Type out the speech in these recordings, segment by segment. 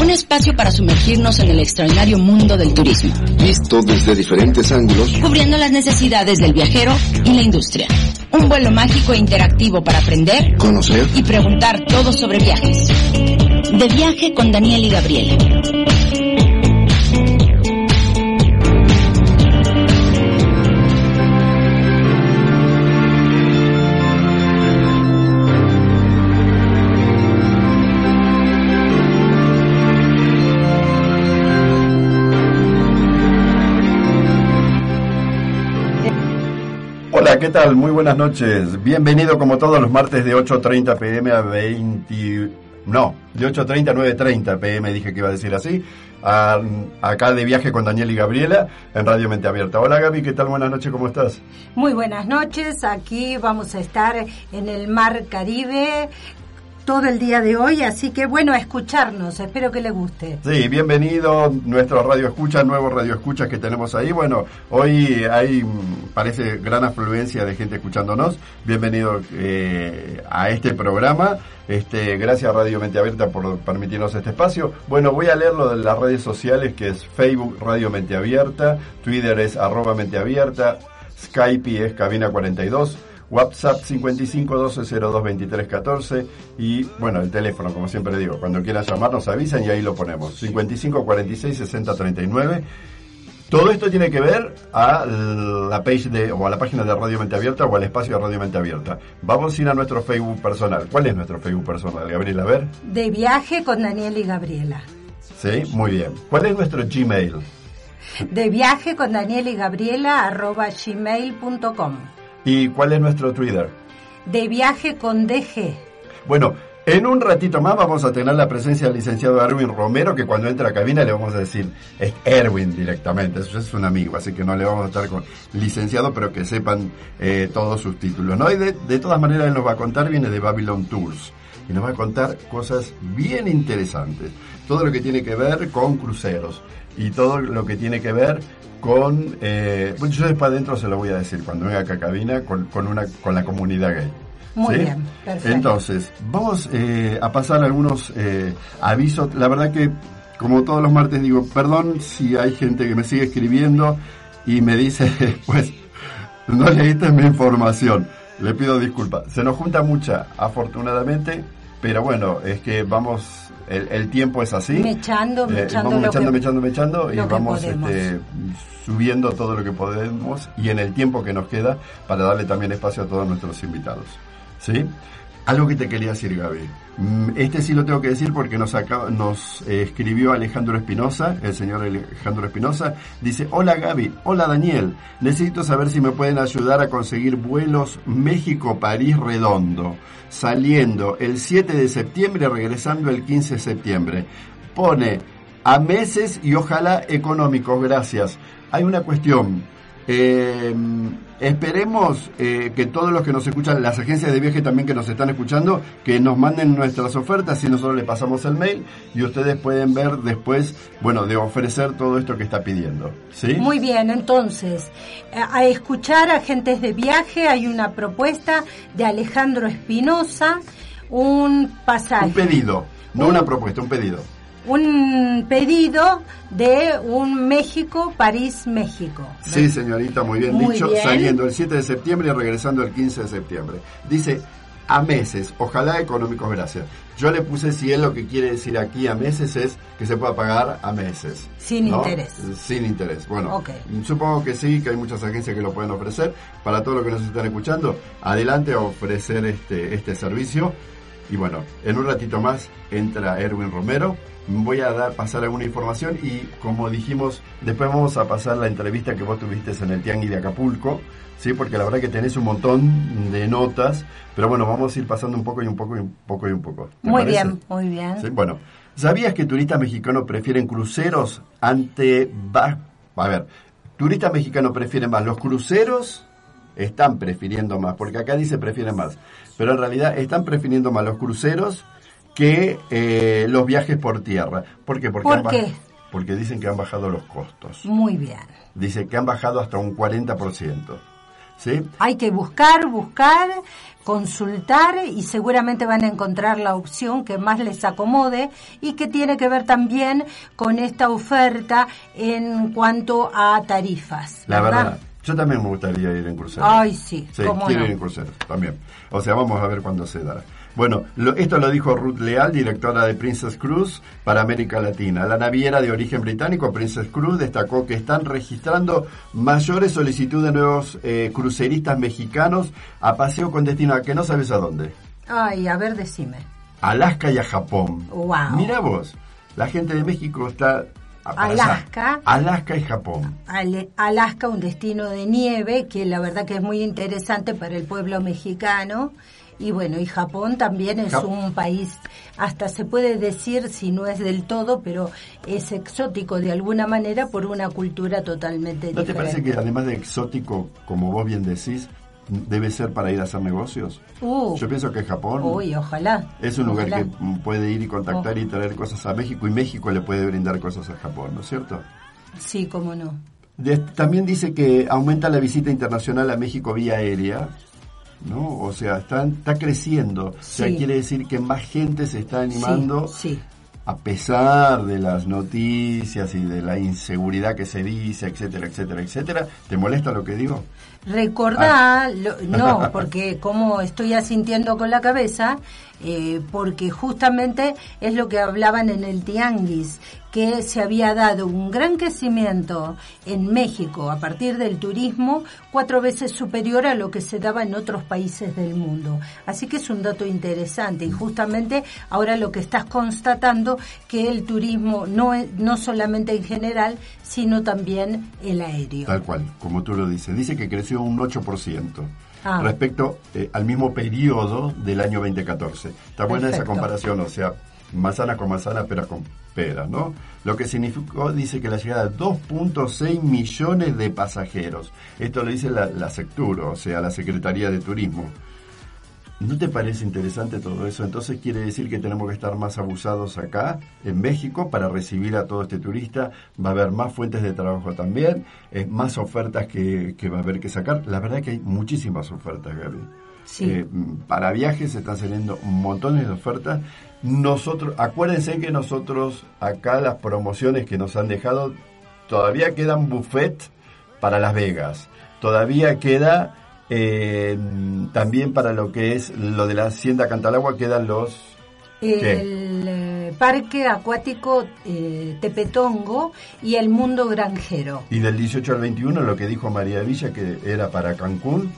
Un espacio para sumergirnos en el extraordinario mundo del turismo. Visto desde diferentes ángulos. Cubriendo las necesidades del viajero y la industria. Un vuelo mágico e interactivo para aprender, conocer y preguntar todo sobre viajes. De viaje con Daniel y ¿qué tal? Muy buenas noches. Bienvenido como todos los martes de 8.30 pm a 20... No, de 8.30 a 9.30 pm dije que iba a decir así. acá de viaje con Daniel y Gabriela en Radio Mente Abierta. Hola Gaby, ¿qué tal? Buenas noches, ¿cómo estás? Muy buenas noches, aquí vamos a estar en el Mar Caribe todo el día de hoy, así que bueno, escucharnos, espero que les guste. Sí, bienvenido nuestro radio escucha, nuevos radio escuchas que tenemos ahí. Bueno, hoy hay, parece, gran afluencia de gente escuchándonos. Bienvenido eh, a este programa. Este, gracias Radio Mente Abierta por permitirnos este espacio. Bueno, voy a leer lo de las redes sociales que es Facebook Radio Mente Abierta, Twitter es arroba Mente Abierta, Skype es Cabina 42. WhatsApp 55 12 02 23 14 y bueno, el teléfono, como siempre digo, cuando quieran llamarnos avisan y ahí lo ponemos. 55 46 60 39. Todo esto tiene que ver a la page de, o a la página de Radio Mente Abierta o al espacio de Radio Mente Abierta. Vamos a ir a nuestro Facebook personal. ¿Cuál es nuestro Facebook personal, Gabriela? A ver. De viaje con Daniel y Gabriela. Sí, muy bien. ¿Cuál es nuestro Gmail? De viaje con Daniel y Gabriela arroba gmail.com. ¿Y cuál es nuestro Twitter? De viaje con DG. Bueno, en un ratito más vamos a tener la presencia del licenciado Erwin Romero, que cuando entre a cabina le vamos a decir, es Erwin directamente, eso es un amigo, así que no le vamos a estar con licenciado, pero que sepan eh, todos sus títulos. ¿no? Y de, de todas maneras él nos va a contar, viene de Babylon Tours, y nos va a contar cosas bien interesantes. Todo lo que tiene que ver con cruceros y todo lo que tiene que ver con, eh, bueno, yo después adentro se lo voy a decir cuando venga acá a cabina con, con, una, con la comunidad gay. Muy bien, perfecto. Entonces, vamos eh, a pasar algunos eh, avisos. La verdad que, como todos los martes, digo, perdón si hay gente que me sigue escribiendo y me dice, pues, no leíste mi información. Le pido disculpas. Se nos junta mucha, afortunadamente, pero bueno, es que vamos el, tiempo es así. Mechando, eh, mechando. vamos mechando, mechando, mechando y vamos este, subiendo todo lo que podemos y en el tiempo que nos queda para darle también espacio a todos nuestros invitados. ¿Sí? Algo que te quería decir, Gaby. Mm, este sí lo tengo que decir porque nos, nos eh, escribió Alejandro Espinosa, el señor Alejandro Espinosa. Dice, hola Gaby, hola Daniel, necesito saber si me pueden ayudar a conseguir vuelos México-París redondo, saliendo el 7 de septiembre, regresando el 15 de septiembre. Pone a meses y ojalá económicos, gracias. Hay una cuestión. Eh, Esperemos eh, que todos los que nos escuchan, las agencias de viaje también que nos están escuchando, que nos manden nuestras ofertas y nosotros le pasamos el mail y ustedes pueden ver después, bueno, de ofrecer todo esto que está pidiendo. ¿sí? Muy bien, entonces, a escuchar agentes de viaje hay una propuesta de Alejandro Espinosa, un pasaje. Un pedido, no una propuesta, un pedido un pedido de un México, París, México. Sí, señorita, muy bien dicho. Saliendo el 7 de septiembre y regresando el 15 de septiembre. Dice a meses, ojalá económicos, gracias. Yo le puse si él lo que quiere decir aquí a meses es que se pueda pagar a meses. Sin interés. Sin interés. Bueno, supongo que sí, que hay muchas agencias que lo pueden ofrecer. Para todos los que nos están escuchando, adelante a ofrecer este, este servicio Y bueno, en un ratito más entra Erwin Romero. Voy a dar, pasar alguna información y como dijimos, después vamos a pasar la entrevista que vos tuviste en el Tianguis de Acapulco, ¿sí? Porque la verdad que tenés un montón de notas, pero bueno, vamos a ir pasando un poco y un poco y un poco y un poco. Muy bien, muy bien. Bueno, ¿sabías que turistas mexicanos prefieren cruceros ante... A ver, turistas mexicanos prefieren más los cruceros están prefiriendo más, porque acá dice prefieren más, pero en realidad están prefiriendo más los cruceros que eh, los viajes por tierra. ¿Por qué? Porque, ¿Por qué? porque dicen que han bajado los costos. Muy bien. Dice que han bajado hasta un 40%. ¿Sí? Hay que buscar, buscar, consultar y seguramente van a encontrar la opción que más les acomode y que tiene que ver también con esta oferta en cuanto a tarifas. La verdad, yo también me gustaría ir en crucero. Ay, sí. Sí, quiero ir en crucero también. O sea, vamos a ver cuándo se da. Bueno, esto lo dijo Ruth Leal, directora de Princess Cruise para América Latina. La naviera de origen británico, Princess Cruise, destacó que están registrando mayores solicitudes de nuevos eh, cruceristas mexicanos a paseo con destino a que no sabes a dónde. Ay, a ver, decime. Alaska y a Japón. Wow. Mira vos, la gente de México está Alaska. Alaska y Japón. Alaska, un destino de nieve que la verdad que es muy interesante para el pueblo mexicano. Y bueno, y Japón también es un país, hasta se puede decir, si no es del todo, pero es exótico de alguna manera por una cultura totalmente diferente. ¿No te parece que además de exótico, como vos bien decís, debe ser para ir a hacer negocios. Uh. Yo pienso que Japón uy, ojalá, es un lugar que puede ir y contactar y traer cosas a México y México le puede brindar cosas a Japón, ¿no es cierto? Sí, cómo no. también dice que aumenta la visita internacional a México vía aérea, ¿no? O sea, está, está creciendo. O sea, quiere decir que más gente se está animando sí, a pesar de las noticias y de la inseguridad que se dice, etcétera, etcétera, etcétera. ¿Te molesta lo que digo? Recordá, ah. no, porque como estoy asintiendo con la cabeza, eh, porque justamente es lo que hablaban en el Tianguis, que se había dado un gran crecimiento en México a partir del turismo, cuatro veces superior a lo que se daba en otros países del mundo. Así que es un dato interesante y justamente ahora lo que estás constatando que el turismo no no solamente en general, sino también el aéreo. Tal cual, como tú lo dices. Dice que creció un 8%. Ah. respecto eh, al mismo periodo del año 2014. Está buena esa comparación, o sea, manzana con manzana, pera con ¿no? Lo que significó, dice que la llegada de 2.6 millones de pasajeros. Esto lo dice la, la o sea, la Secretaría de Turismo. ¿No te parece interesante todo eso? Entonces quiere decir que tenemos que estar más abusados acá, en México, para recibir a todo este turista. Va a haber más fuentes de trabajo también, más ofertas que, va a haber que sacar. La verdad que hay muchísimas ofertas, Gaby. Eh, para viajes se están saliendo montones de ofertas. Nosotros, acuérdense que nosotros acá las promociones que nos han dejado, todavía quedan buffet para Las Vegas. Todavía queda eh, también para lo que es lo de la Hacienda Cantalagua quedan los... El eh, Parque Acuático eh, Tepetongo y el Mundo Granjero. Y del 18 al 21 lo que dijo María Villa que era para Cancún,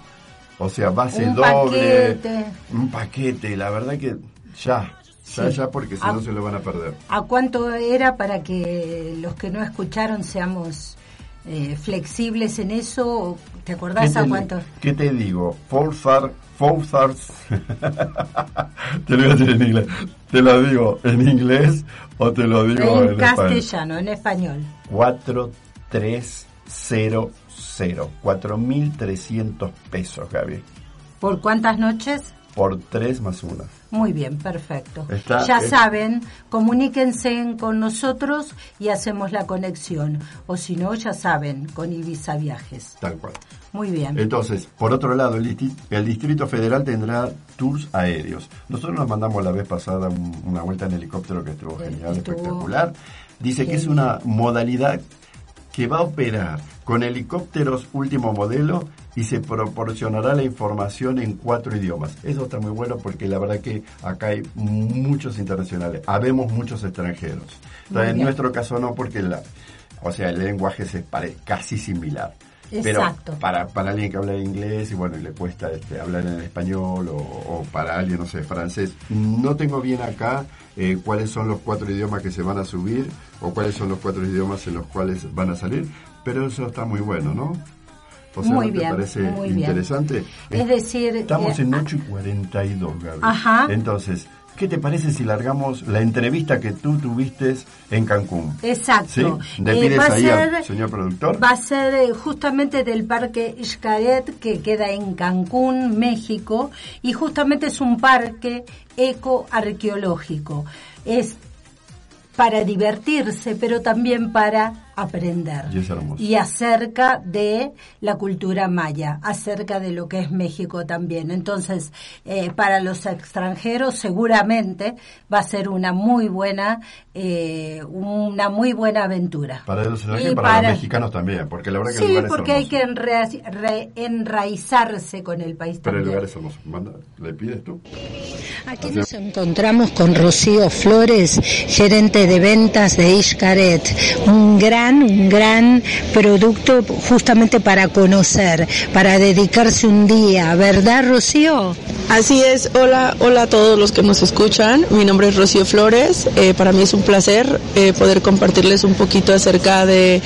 o sea, base un doble. Paquete. Un paquete, la verdad que ya. Ya, ya, porque si no se lo van a perder. ¿A cuánto era para que los que no escucharon seamos eh, flexibles en eso? ¿Te acordás a cuánto? ¿Qué te digo? Forzar, te lo voy a decir en inglés. ¿Te lo digo en inglés o te lo digo en, en castellano, en español? 4300, 4.300 pesos, Gaby. ¿Por cuántas noches? Por tres más una. Muy bien, perfecto. ya saben, comuníquense con nosotros y hacemos la conexión. O si no, ya saben, con Ibiza Viajes. Tal cual. Muy bien. Entonces, por otro lado, el, Distrito Federal tendrá tours aéreos. Nosotros nos mandamos la vez pasada una vuelta en helicóptero que estuvo genial, espectacular. Dice que es una modalidad que va a operar con helicópteros último modelo y se proporcionará la información en cuatro idiomas. Eso está muy bueno porque la verdad que acá hay muchos internacionales, habemos muchos extranjeros. en nuestro caso no porque la, o sea, el lenguaje se parece casi similar. Exacto. Pero para, para alguien que habla inglés y bueno, y le cuesta este, hablar en español o, para alguien, no sé, francés, no tengo bien acá eh, cuáles son los cuatro idiomas que se van a subir o cuáles son los cuatro idiomas en los cuales van a salir, pero eso está muy bueno, ¿no? Muy ¿no te parece interesante? Es decir... Estamos eh, en 8 y 42, Gaby. Ajá. Entonces, ¿Qué te parece si largamos la entrevista que tú tuviste en Cancún? Exacto. ¿Sí? Eh, va ahí ser, señor productor? Va a ser eh, justamente del Parque Xcaret, que queda en Cancún, México, y justamente es un parque ecoarqueológico. Es para divertirse, pero también para aprender. Y, acerca de la cultura maya, acerca de lo que es México también. Entonces, eh, para los extranjeros seguramente va a ser una muy buena, eh, una muy buena aventura. Para los extranjeros y para, los mexicanos también, porque la verdad que sí, porque hay que enraizarse con el país Pero también. el lugar es hermoso. ¿Le pides tú? Aquí nos encontramos con Rocío Flores, gerente de ventas de Ishkaret, un gran un gran producto justamente para conocer, para dedicarse un día, ¿verdad, Rocío? Así es, hola, hola a todos los que nos escuchan. Mi nombre es Rocío Flores. Eh, para mí es un placer eh, poder compartirles un poquito acerca de,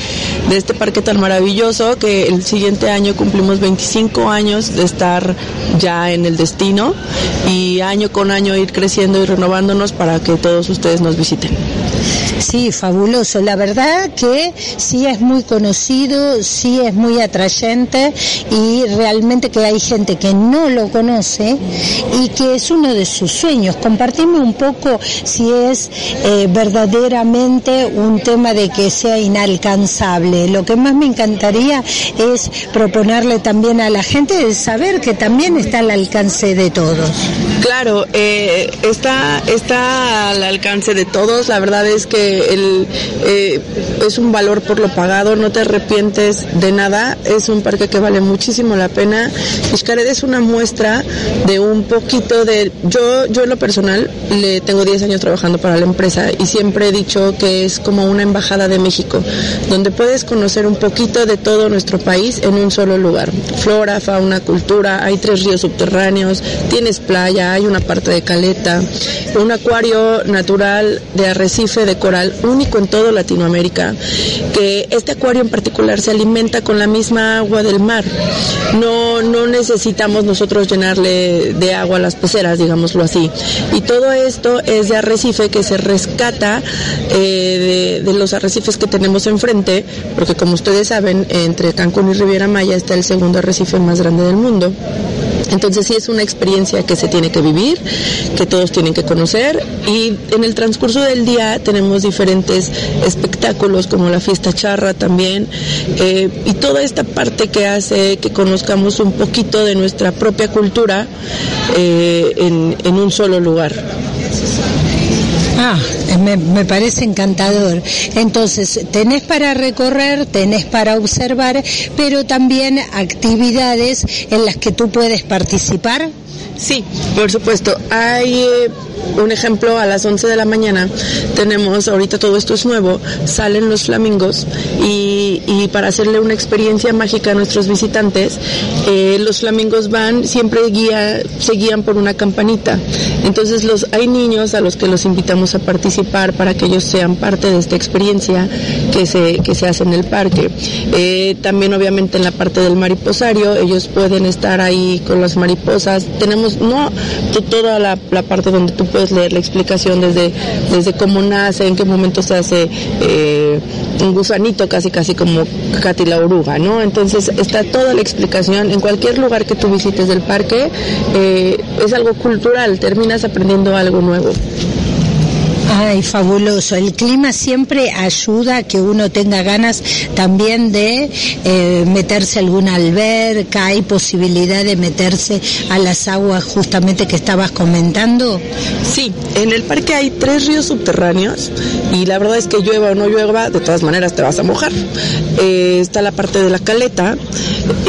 de, este parque tan maravilloso que el siguiente año cumplimos 25 años de estar ya en el destino y año con año ir creciendo y renovándonos para que todos ustedes nos visiten. Sí, fabuloso. La verdad que sí es muy conocido, sí es muy atrayente y realmente que hay gente que no lo conoce y que es uno de sus sueños. Compartime un poco si es eh, verdaderamente un tema de que sea inalcanzable. Lo que más me encantaría es proponerle también a la gente de saber que también está al alcance de todos. Claro, eh, está, está al alcance de todos. La verdad es que eh, es un valor por lo pagado, no te arrepientes de nada. Es un parque que vale muchísimo la pena. Xcaret es una muestra de un poquito de... Yo, yo en lo personal le tengo 10 años trabajando para la empresa y siempre he dicho que es como una embajada de México, donde puedes conocer un poquito de todo nuestro país en un solo lugar. Flora, fauna, cultura, hay tres ríos subterráneos, tienes playa, hay una parte de caleta, un acuario natural de arrecife de coral único en todo Latinoamérica, que este acuario en particular se alimenta con la misma agua del mar. No, no necesitamos nosotros llenarle de agua a las peceras, digámoslo así. Y todo esto es de arrecife que se rescata eh, de, de los arrecifes que tenemos enfrente, porque como ustedes saben, entre Cancún y Riviera Maya está el segundo arrecife más grande del mundo. Entonces sí es una experiencia que se tiene que vivir, que todos tienen que conocer y en el transcurso del día tenemos diferentes espectáculos como la fiesta charra también eh, y toda esta parte que hace que conozcamos un poquito de nuestra propia cultura eh, en, en un solo lugar. Ah, me, me, parece encantador. Entonces, tenés para recorrer, tenés para observar, pero también actividades en las que tú puedes participar. Sí, por supuesto. Hay eh, un ejemplo, a las 11 de la mañana tenemos, ahorita todo esto es nuevo, salen los flamingos y, y para hacerle una experiencia mágica a nuestros visitantes, eh, los flamingos van, siempre guía, se guían por una campanita. Entonces los, hay niños a los que los invitamos a participar para que ellos sean parte de esta experiencia que se, que se hace en el parque. Eh, también obviamente en la parte del mariposario, ellos pueden estar ahí con las mariposas. Tenemos no toda la, la parte donde tú puedes leer la explicación desde, desde cómo nace, en qué momento se hace eh, un gusanito, casi casi como Katy la oruga, ¿no? Entonces está toda la explicación en cualquier lugar que tú visites del parque, eh, es algo cultural, terminas aprendiendo algo nuevo. Ay, fabuloso. El clima siempre ayuda a que uno tenga ganas también de eh, meterse a alguna alberca. Hay posibilidad de meterse a las aguas justamente que estabas comentando. Sí, en el parque hay tres ríos subterráneos y la verdad es que llueva o no llueva, de todas maneras te vas a mojar. Eh, está la parte de la caleta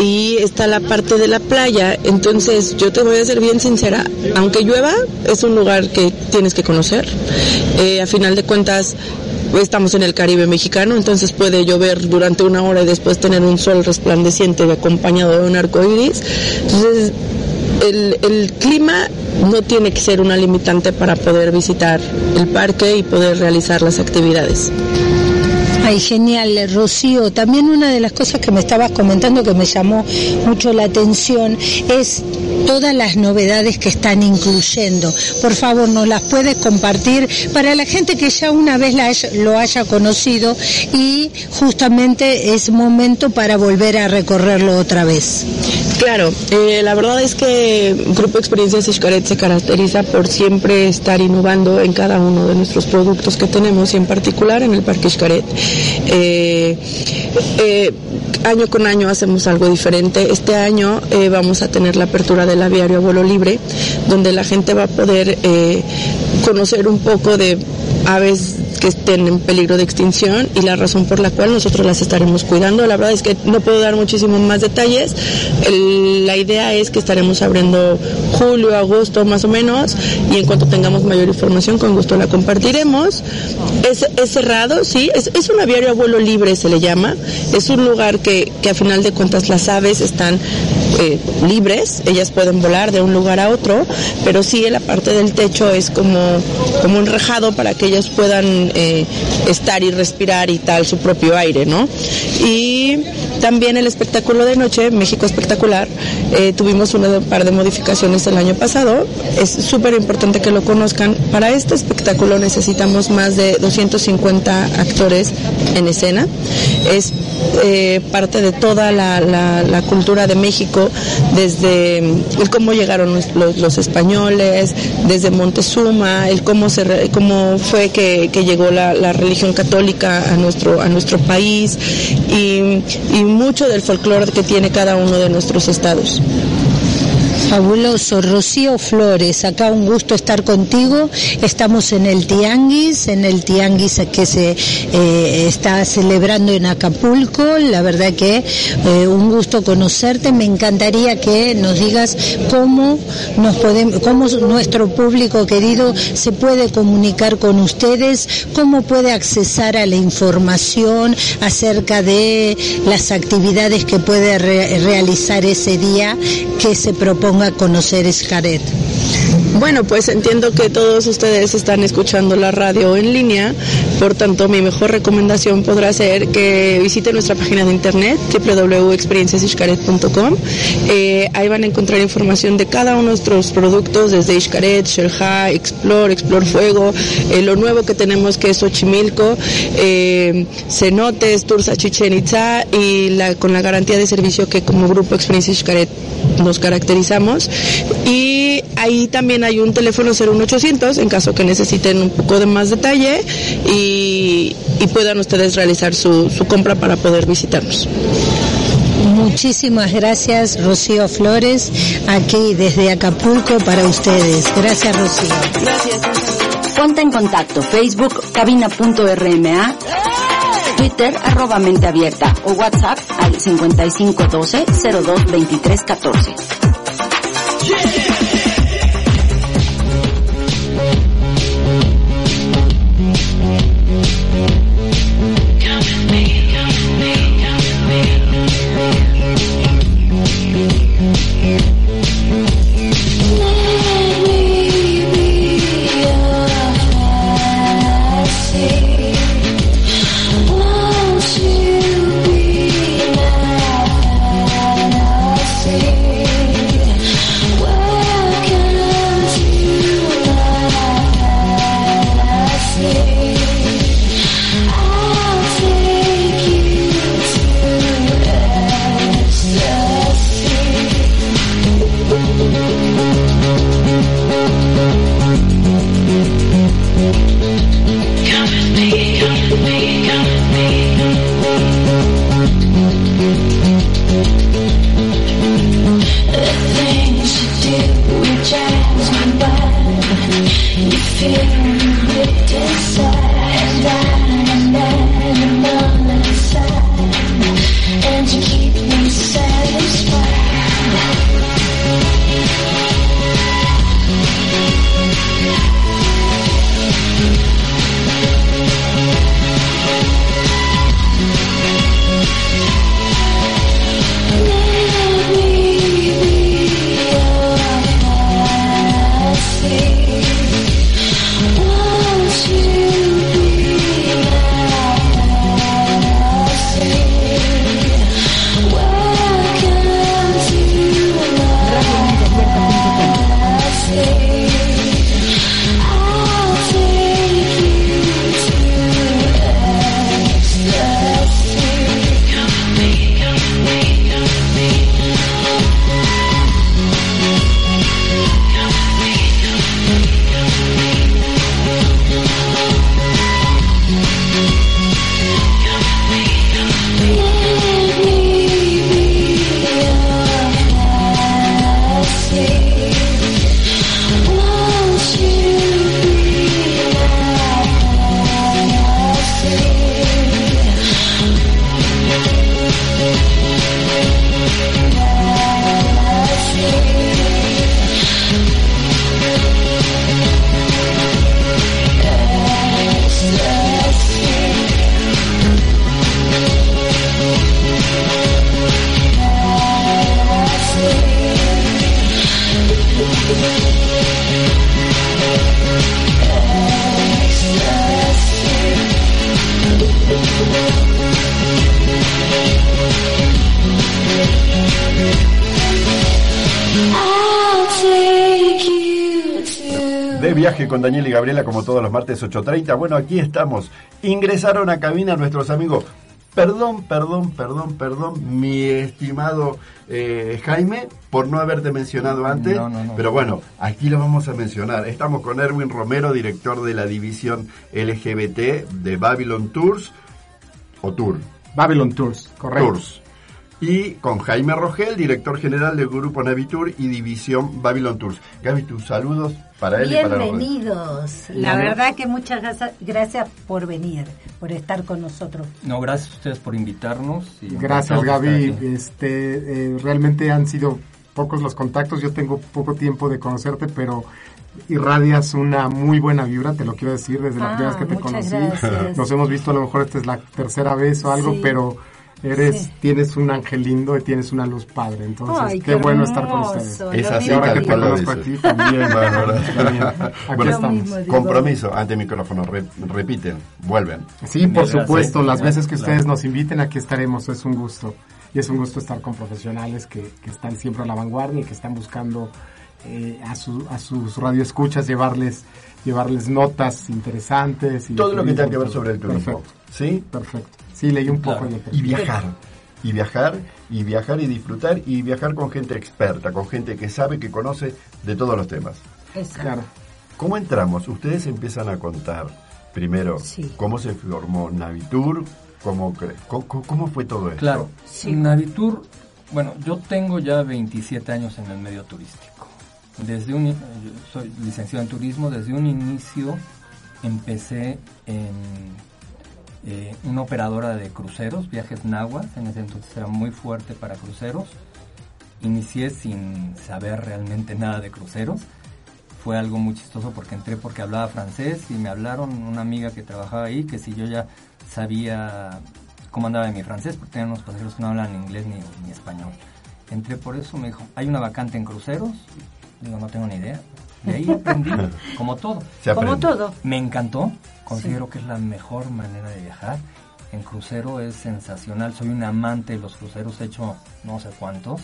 y está la parte de la playa. Entonces yo te voy a ser bien sincera, aunque llueva, es un lugar que tienes que conocer Eh, a final de cuentas, estamos en el Caribe mexicano, entonces puede llover durante una hora y después tener un sol resplandeciente acompañado de un arco iris. Entonces, el, el clima no tiene que ser una limitante para poder visitar el parque y poder realizar las actividades. Ay, genial, Rocío. También una de las cosas que me estabas comentando que me llamó mucho la atención es todas las novedades que están incluyendo. Por favor, nos las puedes compartir para la gente que ya una vez lo haya conocido y justamente es momento para volver a recorrerlo otra vez. Claro, eh, la verdad es que Grupo Experiencias Xcaret se caracteriza por siempre estar innovando en cada uno de nuestros productos que tenemos y en particular en el Parque Xcaret. Eh, eh, año con año hacemos algo diferente. Este año vamos a tener la apertura del aviario a vuelo libre, donde la gente va a poder conocer un poco de aves que estén en peligro de extinción y la razón por la cual nosotros las estaremos cuidando. La verdad es que no puedo dar muchísimos más detalles. la idea es que estaremos abriendo julio, agosto más o menos y en cuanto tengamos mayor información con gusto la compartiremos. Es, cerrado, sí, es, es, un aviario a vuelo libre se le llama. Es un lugar que, que a final de cuentas las aves están eh, libres, ellas pueden volar de un lugar a otro, pero sí en la parte del techo es como, como un rejado para que ellas puedan eh, estar y respirar y tal su propio aire, ¿no? Y también el espectáculo de noche, México Espectacular, eh, tuvimos un par de modificaciones el año pasado, es súper importante que lo conozcan. Para este espectáculo necesitamos más de 250 actores en escena, es parte de toda la, la cultura de México desde el cómo llegaron los, españoles, desde Montezuma, el cómo, se, cómo fue que, llegó la, religión católica a nuestro, a nuestro país y, y mucho del folclore que tiene cada uno de nuestros estados. Fabuloso. Rocío Flores, acá un gusto estar contigo. Estamos en el Tianguis, en el Tianguis que se eh, está celebrando en Acapulco. La verdad que eh, un gusto conocerte. Me encantaría que nos digas cómo nos podemos, cómo nuestro público querido se puede comunicar con ustedes, cómo puede accesar a la información acerca de las actividades que puede realizar ese día que se propone a conocer Escaret. Bueno, pues entiendo que todos ustedes están escuchando la radio en línea, por tanto mi mejor recomendación podrá ser que visiten nuestra página de internet www.experienciasishkaret.com. Eh, ahí van a encontrar información de cada uno de nuestros productos, desde Ishkaret, Sherja, Explore, Explore Fuego, eh, lo nuevo que tenemos que es Ochimilco, eh, Cenotes, Tursa Chichen Itza y la, con la garantía de servicio que como grupo Experiencia Ishkaret nos caracterizamos. Y ahí también hay un teléfono 01800 en caso que necesiten un poco de más detalle y, puedan ustedes realizar su, su compra para poder visitarnos. Muchísimas gracias, Rocío Flores, aquí desde Acapulco para ustedes. Gracias, Rocío. Gracias. Ponte en contacto, Facebook, cabina.rma, Twitter, arroba mente abierta o WhatsApp al 5512 02 con Daniel y Gabriela como todos los martes 8.30. Bueno, aquí estamos. Ingresaron a cabina nuestros amigos. Perdón, perdón, perdón, perdón, mi estimado eh, Jaime, por no haberte mencionado antes. Pero bueno, aquí lo vamos a mencionar. Estamos con Erwin Romero, director de la división LGBT de Babylon Tours o Tour. Babylon Tours, correcto. Tours y con Jaime Rogel, director general del Grupo Navitur y División Babylon Tours. Gaby, tus saludos para él y para Bienvenidos. La verdad que muchas gracias, por venir, por estar con nosotros. No, gracias a ustedes por invitarnos. gracias Gaby. Este, eh, realmente han sido pocos los contactos, yo tengo poco tiempo de conocerte, pero irradias una muy buena vibra, te lo quiero decir, desde la primera vez que te conocí. Nos hemos visto, a lo mejor esta es la tercera vez o algo, pero Eres, tienes un ángel lindo y tienes una luz padre, entonces qué, bueno estar con ustedes. Es así, ahora que te conozco a ti también, Aquí estamos. Compromiso ante micrófono, repiten, vuelven. Sí, por supuesto, las veces que ustedes nos inviten, aquí estaremos, es un gusto. Y es un gusto estar con profesionales que, que están siempre a la vanguardia y que están buscando eh, a, su, a sus radioescuchas llevarles llevarles notas interesantes. Y Todo lo que tenga que ver sobre el turismo. Perfecto. ¿Sí? Perfecto. Sí, leí un poco. Y viajar. Y viajar, y viajar y disfrutar, y viajar con gente experta, con gente que sabe, que conoce de todos los temas. Claro. ¿Cómo entramos? Ustedes empiezan a contar primero cómo se formó Navitur, cómo, cómo, fue todo esto. Claro, Navitur, bueno, yo tengo ya 27 años en el medio turístico. Desde un, soy licenciado en turismo, desde un inicio empecé en eh, una operadora de cruceros, Viajes Nahuas, en ese entonces era muy fuerte para cruceros. Inicié sin saber realmente nada de cruceros. Fue algo muy chistoso porque entré porque hablaba francés y me hablaron una amiga que trabajaba ahí que si yo ya sabía cómo andaba de mi francés, porque tenía unos pasajeros que no hablan inglés ni, ni español. Entré por eso, me dijo, hay una vacante en cruceros. Digo, no tengo ni idea. Y ahí aprendí, como todo. Como todo. Me encantó, considero que es la mejor manera de viajar. En crucero es sensacional, soy un amante de los cruceros, he hecho no sé cuántos.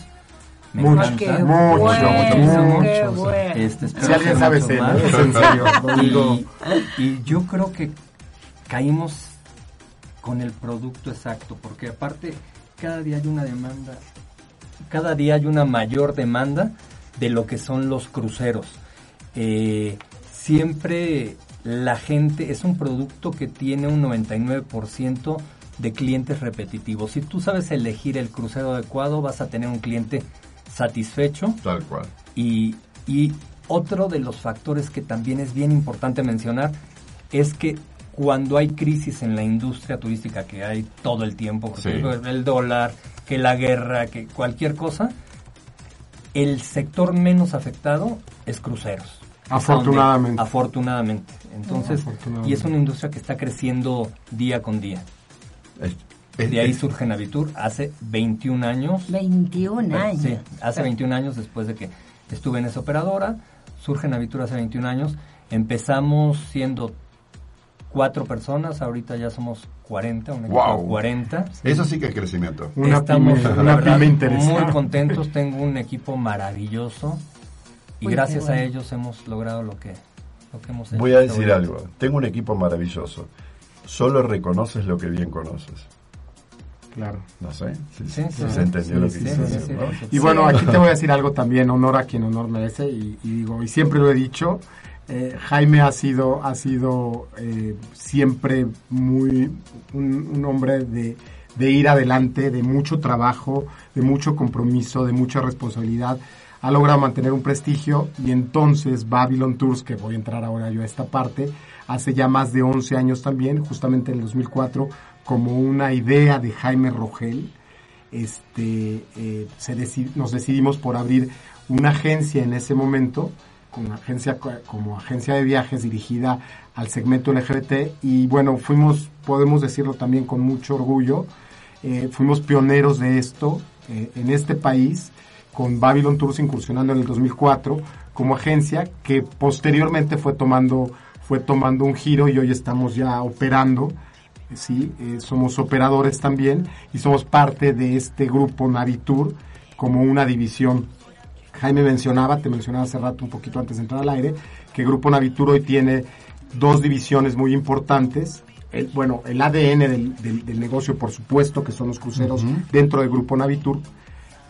Me encanta. Mucho, mucho, mucho. Este, si alguien sabe ser, en serio. Y, y yo creo que caímos con el producto exacto, porque aparte cada día hay una demanda, cada día hay una mayor demanda de lo que son los cruceros. Eh, siempre la gente es un producto que tiene un 99% de clientes repetitivos. Si tú sabes elegir el crucero adecuado, vas a tener un cliente satisfecho. Tal cual. Y, y otro de los factores que también es bien importante mencionar es que cuando hay crisis en la industria turística, que hay todo el tiempo, el dólar, que la guerra, que cualquier cosa, el sector menos afectado es cruceros. Afortunadamente. afortunadamente. Entonces, y es una industria que está creciendo día con día. de ahí surge Navitur hace 21 años. 21 años. Sí, hace 21 años después de que estuve en esa operadora, surge Navitur hace 21 años. Empezamos siendo cuatro personas, ahorita ya somos 40, un equipo de 40. Eso sí que es crecimiento. Estamos muy contentos, tengo un equipo maravilloso y gracias a ellos hemos logrado lo que, lo que hemos hecho. Voy a decir algo, tengo un equipo maravilloso, solo reconoces lo que bien conoces. Claro. No sé si, se entendió lo que dice. Y bueno, aquí te voy a decir algo también, honor a quien honor merece, y, y digo, y siempre lo he dicho, eh, Jaime ha sido, ha sido eh, siempre muy un, hombre de, de, ir adelante, de mucho trabajo, de mucho compromiso, de mucha responsabilidad. Ha logrado mantener un prestigio y entonces Babylon Tours, que voy a entrar ahora yo a esta parte, hace ya más de 11 años también, justamente en el 2004, como una idea de Jaime Rogel, este, eh, nos decidimos por abrir una agencia en ese momento como agencia, como agencia de viajes dirigida al segmento LGBT y bueno, fuimos, podemos decirlo también con mucho orgullo, eh, fuimos pioneros de esto eh, en este país con Babylon Tours incursionando en el 2004 como agencia que posteriormente fue tomando, fue tomando un giro y hoy estamos ya operando. Sí, eh, somos operadores también y somos parte de este grupo Navitur como una división Jaime mencionaba, te mencionaba hace rato un poquito antes de entrar al aire, que Grupo Navitur hoy tiene dos divisiones muy importantes. El, bueno, el ADN del, negocio, por supuesto, que son los cruceros dentro del Grupo Navitur,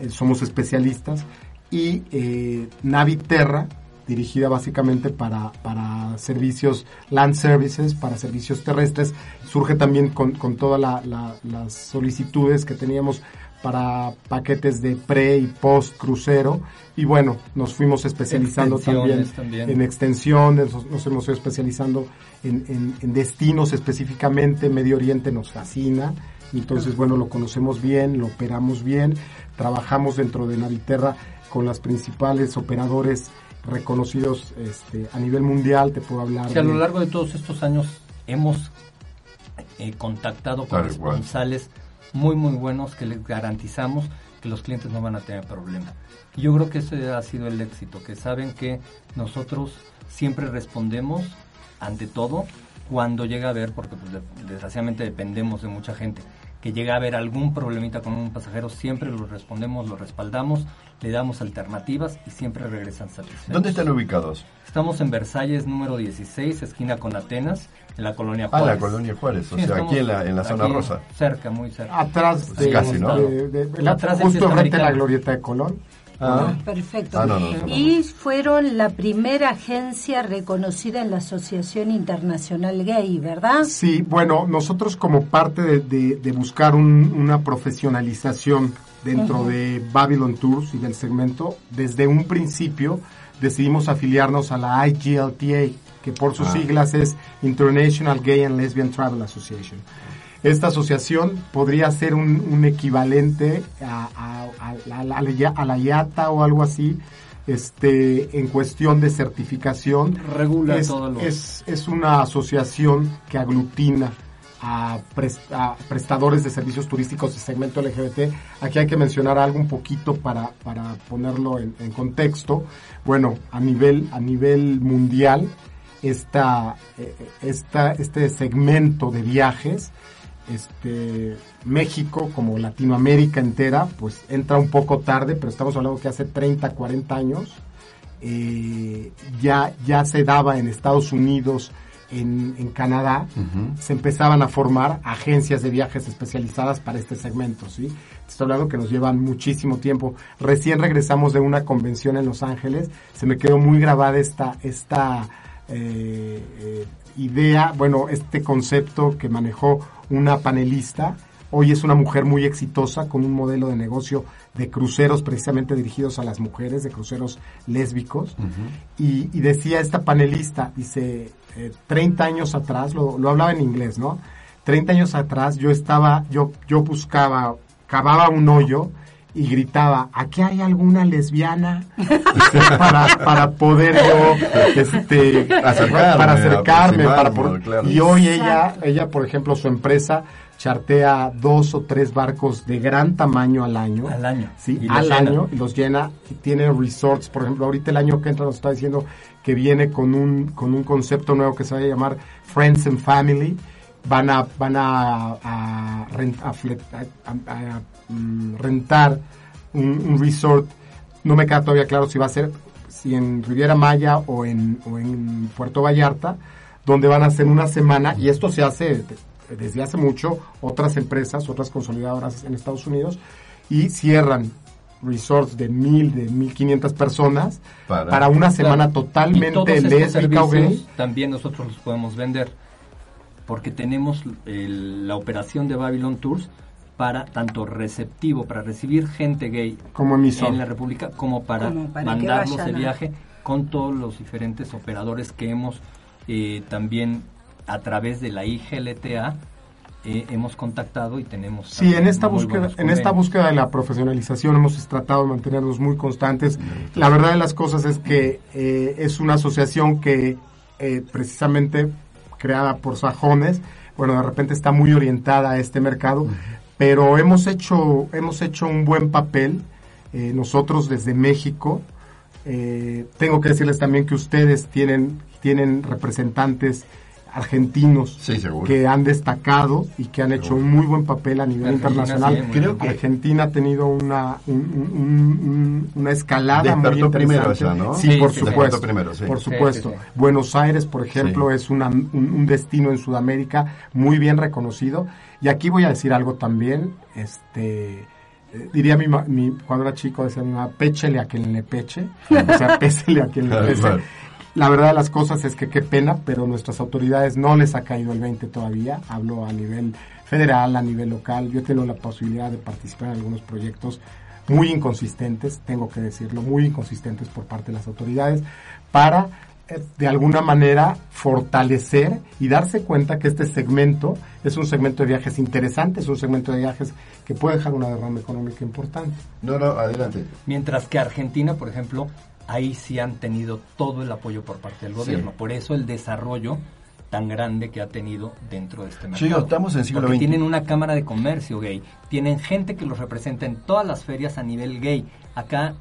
somos especialistas, y eh, Naviterra, dirigida básicamente para, para servicios land services, para servicios terrestres. Surge también con, con todas las solicitudes que teníamos para paquetes de pre y post crucero y bueno, nos fuimos especializando también, en extensiones, nos, hemos ido especializando en, en, destinos específicamente, Medio Oriente nos fascina, entonces bueno, lo conocemos bien, lo operamos bien, trabajamos dentro de Naviterra con las principales operadores reconocidos este, a nivel mundial, te puedo hablar. a lo largo de todos estos años hemos eh, contactado con responsales muy, muy buenos que les garantizamos que los clientes no van a tener problema. Y yo creo que ese ha sido el éxito, que saben que nosotros siempre respondemos ante todo cuando llega a haber, porque pues, desgraciadamente dependemos de mucha gente, que llega a haber algún problemita con un pasajero, siempre lo respondemos, lo respaldamos, le damos alternativas y siempre regresan satisfechos. ¿Dónde están ubicados? Estamos en Versalles número 16, esquina con Atenas, en la colonia Juárez. Ah, la colonia Juárez, o sea, aquí en la, en la zona rosa. Cerca, muy cerca. Atrás pues de, casi, ¿no? Atrás justo frente a la glorieta de Colón. Ah. Perfecto. Ah, y fueron la primera agencia reconocida en la Asociación Internacional Gay, ¿verdad? Sí, bueno, nosotros como parte de, buscar una profesionalización dentro de Babylon Tours y del segmento, desde un principio decidimos afiliarnos a la IGLTA, que por sus ah. siglas es International Gay and Lesbian Travel Association esta asociación podría ser un, equivalente a, la IATA o algo así, este, en cuestión de certificación. Regula es, todo lo... es, es una asociación que aglutina a, prestadores de servicios turísticos de segmento LGBT. Aquí hay que mencionar algo un poquito para, para ponerlo en, contexto. Bueno, a nivel, a nivel mundial, esta, eh, esta, este segmento de viajes este México como Latinoamérica entera, pues entra un poco tarde, pero estamos hablando que hace 30, 40 años eh, ya, ya se daba en Estados Unidos, en, en Canadá, se empezaban a formar agencias de viajes especializadas para este segmento, ¿sí? Estoy hablando que nos llevan muchísimo tiempo. Recién regresamos de una convención en Los Ángeles, se me quedó muy grabada esta, esta eh, eh, idea, bueno, este concepto que manejó una panelista. Hoy es una mujer muy exitosa con un modelo de negocio de cruceros precisamente dirigidos a las mujeres, de cruceros lésbicos. y, decía esta panelista, dice, 30 eh, años atrás, lo, hablaba en inglés, ¿no? 30 años atrás yo estaba, yo, yo buscaba, cavaba un hoyo y gritaba, ¿aquí hay alguna lesbiana? para, para poder yo, este, para acercarme, para y hoy ella, ella, por ejemplo, su empresa chartea dos o tres barcos de gran tamaño al año. Al año. Sí, al año, y los llena, y tiene resorts, por ejemplo, ahorita el año que entra nos está diciendo que viene con un, con un concepto nuevo que se va a llamar Friends and Family, van a, van a, a, mm, rentar un, resort. No me queda todavía claro si va a ser si en Riviera Maya o en, o en Puerto Vallarta, donde van a hacer una semana, y esto se hace desde hace mucho, otras empresas, otras consolidadoras en Estados Unidos, y cierran resorts de mil, de mil quinientas personas para, una semana totalmente gay. También nosotros los podemos vender porque tenemos la operación de Babylon Tours para tanto receptivo, para recibir gente gay como en la República, como para, mandarlos de viaje con todos los diferentes operadores que hemos eh, también a través de la IGLTA eh, hemos contactado y tenemos sí en esta búsqueda en esta búsqueda de la profesionalización hemos tratado de mantenernos muy constantes. La verdad de las cosas es que eh, es una asociación que precisamente creada por sajones, bueno, de repente está muy orientada a este mercado, pero hemos hecho, hemos hecho un buen papel eh, nosotros desde México. Eh, tengo que decirles también que ustedes tienen, tienen representantes argentinos que han destacado y que han hecho un muy buen papel a nivel internacional. Creo que Argentina ha tenido una una escalada muy interesante. ¿no? Sí, por supuesto. Por supuesto. Buenos Aires, por ejemplo, es un, un, destino en Sudamérica muy bien reconocido. Y aquí voy a decir algo también, este eh, diría mi, mi, cuando era chico decía mi mamá, péchele a quien le peche, o sea, pésele a quien le pese. La verdad de las cosas es que qué pena, pero nuestras autoridades no les ha caído el 20 todavía. Hablo a nivel federal, a nivel local. Yo he tenido la posibilidad de participar en algunos proyectos muy inconsistentes, tengo que decirlo, muy inconsistentes por parte de las autoridades, para eh, de alguna manera fortalecer y darse cuenta que este segmento es un segmento de viajes interesante, es un segmento de viajes que puede dejar una derrama económica importante. No, no, adelante. Mientras que Argentina, por ejemplo, ahí sí han tenido todo el apoyo por parte del gobierno. Por eso el desarrollo tan grande que ha tenido dentro de este mercado. Sí, estamos en siglo Porque tienen una cámara de comercio gay, tienen gente que los representa en todas las ferias a nivel gay. Acá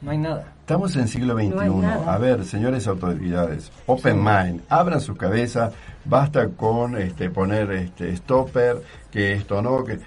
no hay nada. Estamos en siglo XXI. a ver, señores autoridades, open mind, abran su cabeza, basta con este poner este stopper, que esto no, que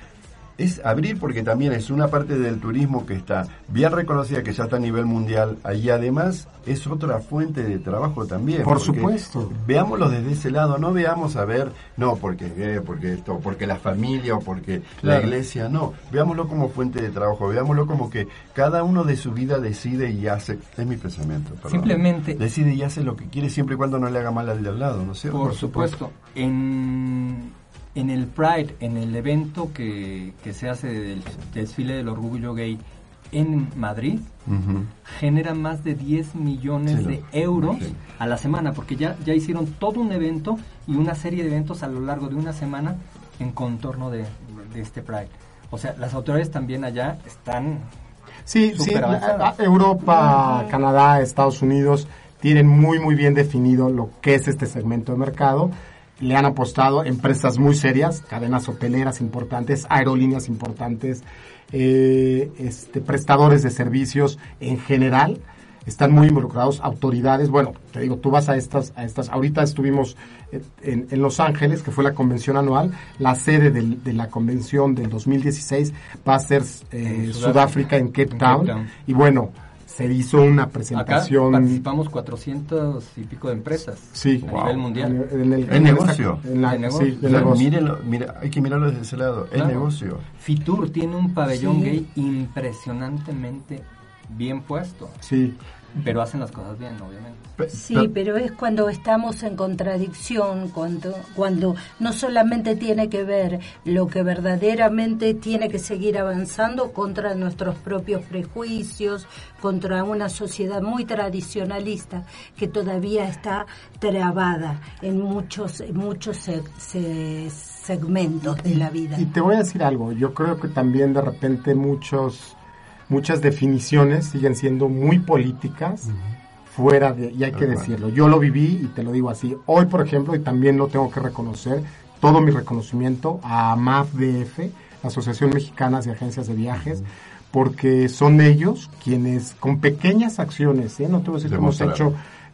es abrir porque también es una parte del turismo que está bien reconocida, que ya está a nivel mundial, y además es otra fuente de trabajo también. Por supuesto. Veámoslo desde ese lado, no veamos a ver, no, porque, porque esto, porque la familia o porque la iglesia, no, veámoslo como fuente de trabajo, veámoslo como que cada uno de su vida decide y hace, es mi pensamiento, Simplemente. Decide y hace lo que quiere siempre y cuando no le haga mal al de al lado, ¿no sé? Por, supuesto. En en el Pride, en el evento que, se hace del desfile del orgullo gay en Madrid, genera más de 10 millones de euros a la semana, porque ya, ya hicieron todo un evento y una serie de eventos a lo largo de una semana en contorno de, este Pride. O sea, las autoridades también allá están... Sí, sí, Europa, Canadá, Estados Unidos tienen muy, muy bien definido lo que es este segmento de mercado le han apostado empresas muy serias, cadenas hoteleras importantes, aerolíneas importantes, eh, este, prestadores de servicios en general, están muy involucrados, autoridades, bueno, te digo, tú vas a estas, a estas, ahorita estuvimos eh, en, Los Ángeles, que fue la convención anual, la sede de la convención del 2016 va a ser eh, Sudáfrica, en Cape Town, y bueno, se hizo una presentación. Acá participamos 400 y pico de empresas sí, a nivel mundial. En, el, negocio. En la, negocio. mira, hay que mirarlo desde ese lado. El negocio. Fitur tiene un pabellón gay impresionantemente bien puesto. Sí. Pero hacen las cosas bien, obviamente. Sí, pero es cuando estamos en contradicción, cuando, cuando no solamente tiene que ver lo que verdaderamente tiene que seguir avanzando contra nuestros propios prejuicios, contra una sociedad muy tradicionalista que todavía está trabada en muchos, muchos segmentos de la vida. Y te voy a decir algo, yo creo que también de repente muchos muchas definiciones siguen siendo muy políticas. fuera de, y hay que decirlo, yo lo viví y te lo digo así, hoy por ejemplo, y también lo tengo que reconocer, todo mi reconocimiento a AMAFDF, Asociación Mexicana de Agencias de Viajes, porque son ellos quienes con pequeñas acciones, ¿eh? no te voy a decir que hemos hecho,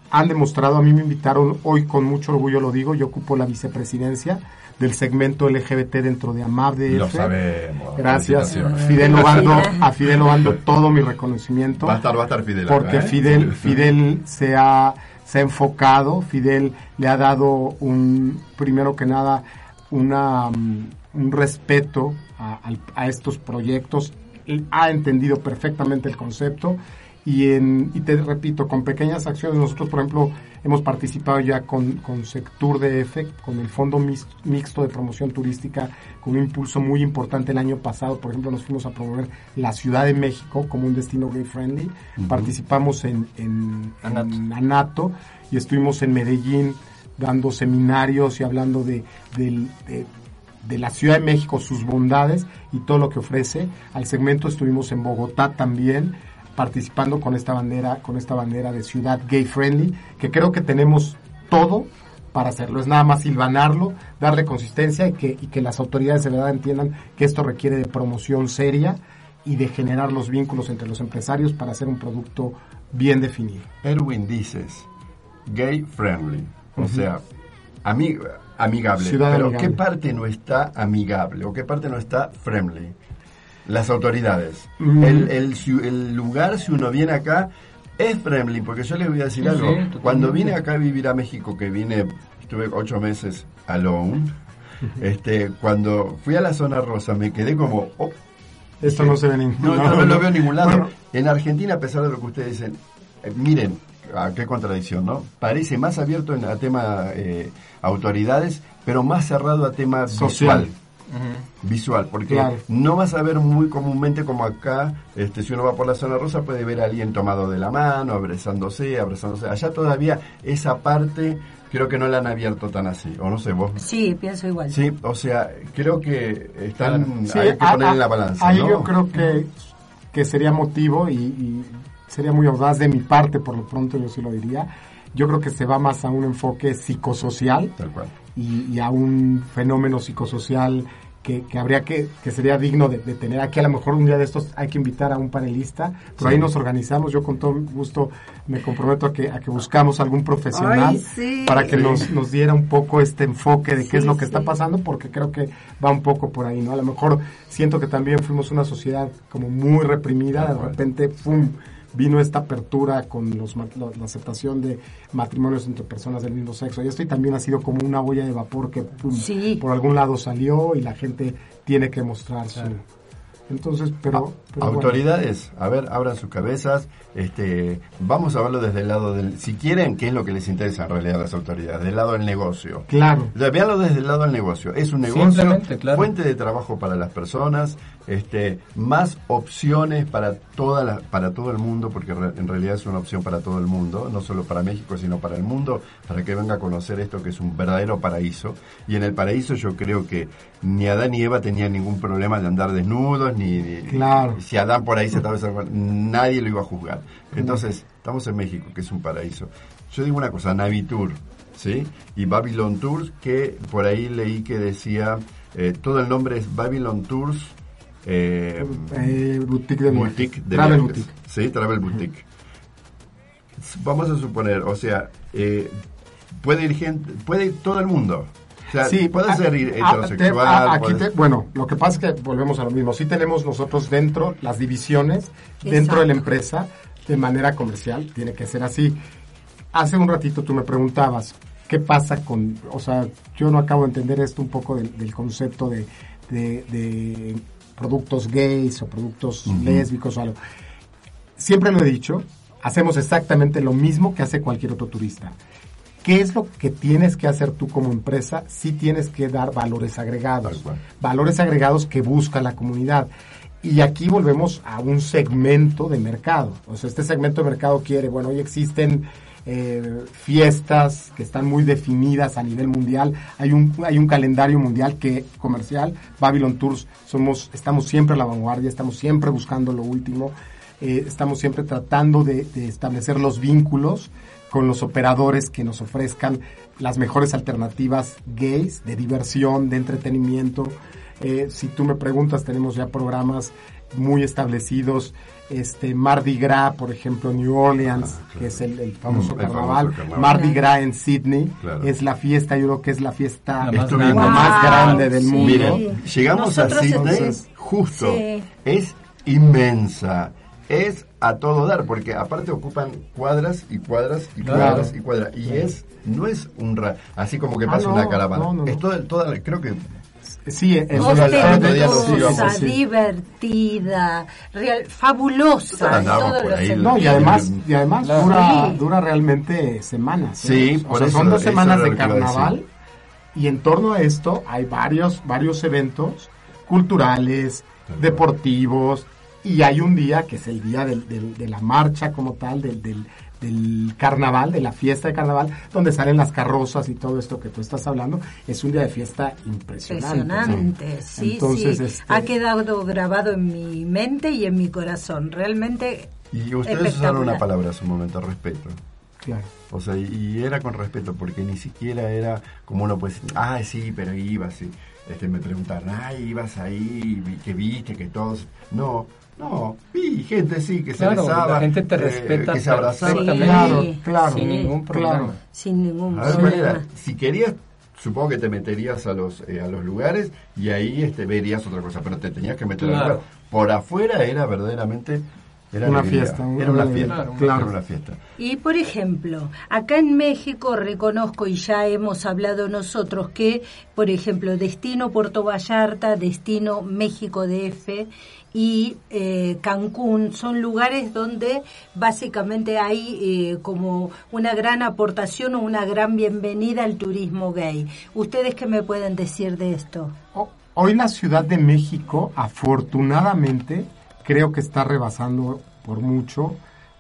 han demostrado, a mí me invitaron hoy con mucho orgullo lo digo, yo ocupo la vicepresidencia, del segmento LGBT dentro de AMADF. Lo sabemos. Gracias. Fidel Obando, a Fidel Obando todo mi reconocimiento. Va a estar, va a estar Fidel. Porque ¿eh? Fidel, Fidel se ha, se ha enfocado, Fidel le ha dado un, primero que nada, una, mm, un respeto a, a estos proyectos, ha entendido perfectamente el concepto y, en, y te repito, con pequeñas acciones, nosotros por ejemplo hemos participado ya con, con Sectur DF, con el Fondo Mixto de Promoción Turística, con un impulso muy importante el año pasado, por ejemplo nos fuimos a promover la Ciudad de México como un destino gay friendly, participamos en, en, Anato. y estuvimos en Medellín dando seminarios y hablando de, de, de la Ciudad de México, sus bondades y todo lo que ofrece. Al segmento estuvimos en Bogotá también, participando con esta bandera, con esta bandera de ciudad gay friendly, que creo que tenemos todo para hacerlo. Es nada más silvanarlo, darle consistencia y que, y que las autoridades de verdad entiendan que esto requiere de promoción seria y de generar los vínculos entre los empresarios para hacer un producto bien definido. Erwin dices, gay friendly, o sea, amigable. pero ¿qué parte no está amigable o qué parte no está friendly? Las autoridades. Mm. El, el, lugar, si uno viene acá, es friendly, porque yo les voy a decir algo. Cuando vine acá a vivir a México, que vine, estuve ocho meses alone, este, cuando fui a la zona rosa me quedé como... Oh, Esto no se ve en ningún lado. No, no, lo veo en ningún lado. En Argentina, a pesar de lo que ustedes dicen, eh, miren, a qué contradicción, ¿no? Parece más abierto en, a tema eh, autoridades, pero más cerrado a tema social. Visual, porque no vas a ver muy comúnmente como acá, este, si uno va por la zona rosa puede ver a alguien tomado de la mano, abrazándose, abrazándose. Allá todavía esa parte creo que no la han abierto tan así, o no sé vos. Sí, pienso igual. Sí, o sea, creo que están, hay que poner en la balanza. Ahí yo creo que, que sería motivo y sería muy audaz de mi parte, por lo pronto yo sí lo diría. Yo creo que se va más a un enfoque psicosocial Y, a un fenómeno psicosocial que, habría que, que sería digno de, tener aquí. A lo mejor un día de estos hay que invitar a un panelista, pero ahí nos organizamos. Yo con todo gusto me comprometo a que, a que buscamos algún profesional para que nos, nos diera un poco este enfoque de qué es lo que está pasando, porque creo que va un poco por ahí, ¿no? A lo mejor siento que también fuimos una sociedad como muy reprimida, de repente, ¡pum! Vino esta apertura con los, la, aceptación de matrimonios entre personas del mismo sexo. Y esto también ha sido como una olla de vapor que por algún lado salió y la gente tiene que mostrar su... Entonces, pero... Autoridades, a ver, abran sus cabezas. Este, vamos a verlo desde el lado del... Si quieren, ¿qué es lo que les interesa en realidad a las autoridades? Del lado del negocio. Claro. Veanlo desde el lado del negocio. Es un negocio, fuente de trabajo para las personas, este, más opciones para toda la, para todo el mundo, porque en realidad es una opción para todo el mundo, no solo para México, sino para el mundo, para que venga a conocer esto que es un verdadero paraíso. Y en el paraíso yo creo que ni Adán ni Eva tenían ningún problema de andar desnudos, ni, claro. Si Adán por ahí se estaba nadie lo iba a juzgar. Entonces, estamos en México, que es un paraíso. Yo digo una cosa, Navitur, ¿sí? Y Babylon Tours, que por ahí leí que decía, eh, todo el nombre es Babylon Tours eh, eh, boutique de boutique Travel Boutique. Sí, Travel Boutique. Vamos a suponer, o sea, eh, puede ir gente, puede ir todo el mundo. Sea, sí, puede ah, ser ah, heterosexual. Ah, aquí bueno, lo que pasa es que volvemos a lo mismo. Sí tenemos nosotros dentro las divisiones, dentro de la empresa, de manera comercial, tiene que ser así. Hace un ratito tú me preguntabas, ¿qué pasa con, o sea, yo no acabo de entender esto un poco del, concepto de, de productos gays o productos lésbicos o algo. Siempre lo he dicho, hacemos exactamente lo mismo que hace cualquier otro turista. ¿Qué es lo que tienes que hacer tú como empresa? Sí tienes que dar valores agregados. Valores agregados que busca la comunidad. Y aquí volvemos a un segmento de mercado. O sea, este segmento de mercado quiere, bueno, hoy existen eh, fiestas que están muy definidas a nivel mundial. Hay un, hay un calendario mundial que comercial, Babylon Tours, somos, estamos siempre a la vanguardia, estamos siempre buscando lo último, eh, estamos siempre tratando de, establecer los vínculos con los operadores que nos ofrezcan las mejores alternativas gays, de diversión, de entretenimiento. Eh, si tú me preguntas, tenemos ya programas muy establecidos este Mardi Gras, por ejemplo, New Orleans, ah, que es el, famoso, carnaval. Mardi Gras en Sydney es la fiesta, yo creo que es la fiesta más, grande. del mundo. Miren, llegamos a Sydney justo, es inmensa, es a todo dar, porque aparte ocupan cuadras y cuadras y cuadras y cuadras, y es no es un ra así como que ah, pasa una caravana, es todo, toda, creo que Sí, es ostentosa, divertida, real, fabulosa. no, y además, y además dura, dura realmente semanas. ¿eh? Sí, son dos semanas de carnaval y en torno a esto hay varios, varios eventos culturales, deportivos, y hay un día que es el día de la marcha como tal, del, del, del carnaval, de la fiesta de carnaval, donde salen las carrozas y todo esto que tú estás hablando, es un día de fiesta impresionante. Impresionante, sí, sí. Este ha quedado grabado en mi mente y en mi corazón, realmente. Y ustedes usaron una palabra hace un momento, respeto. Claro. O sea, y era con respeto, porque ni siquiera era como uno puede decir, ah, sí, pero iba, sí. Este, me preguntaron, ah, ibas ahí, que viste, que todos. No, no, vi gente sí que se besaba. La gente te eh, respeta. que se abrazaba. Sí, claro, claro. Sin ningún problema. Sin ningún problema. si querías supongo que te meterías a los a los lugares y ahí este verías otra cosa, pero te tenías que meter al lugar. Por afuera era verdaderamente era una fiesta. Era una fiesta. Claro, una fiesta. Y por ejemplo, acá en México reconozco y ya hemos hablado nosotros que, por ejemplo, Destino Puerto Vallarta, Destino México DF y eh, Cancún son lugares donde básicamente hay eh, como una gran aportación o una gran bienvenida al turismo gay. ¿Ustedes qué me pueden decir de esto? Hoy la Ciudad de México, afortunadamente, creo que está rebasando por mucho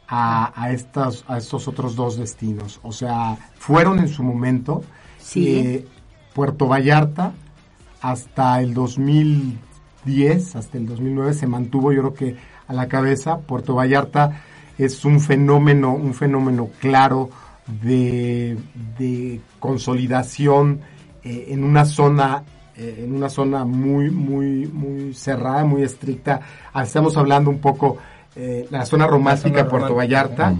a, estas, a estos otros dos destinos. O sea, fueron en su momento eh, Puerto Vallarta hasta el 2010, hasta el 2009 se mantuvo yo creo que a la cabeza. Puerto Vallarta es un fenómeno, un fenómeno claro de, consolidación eh, en una zona eh, en una zona muy, muy, muy cerrada, muy estricta. Estamos hablando un poco eh, la zona romántica de Puerto Vallarta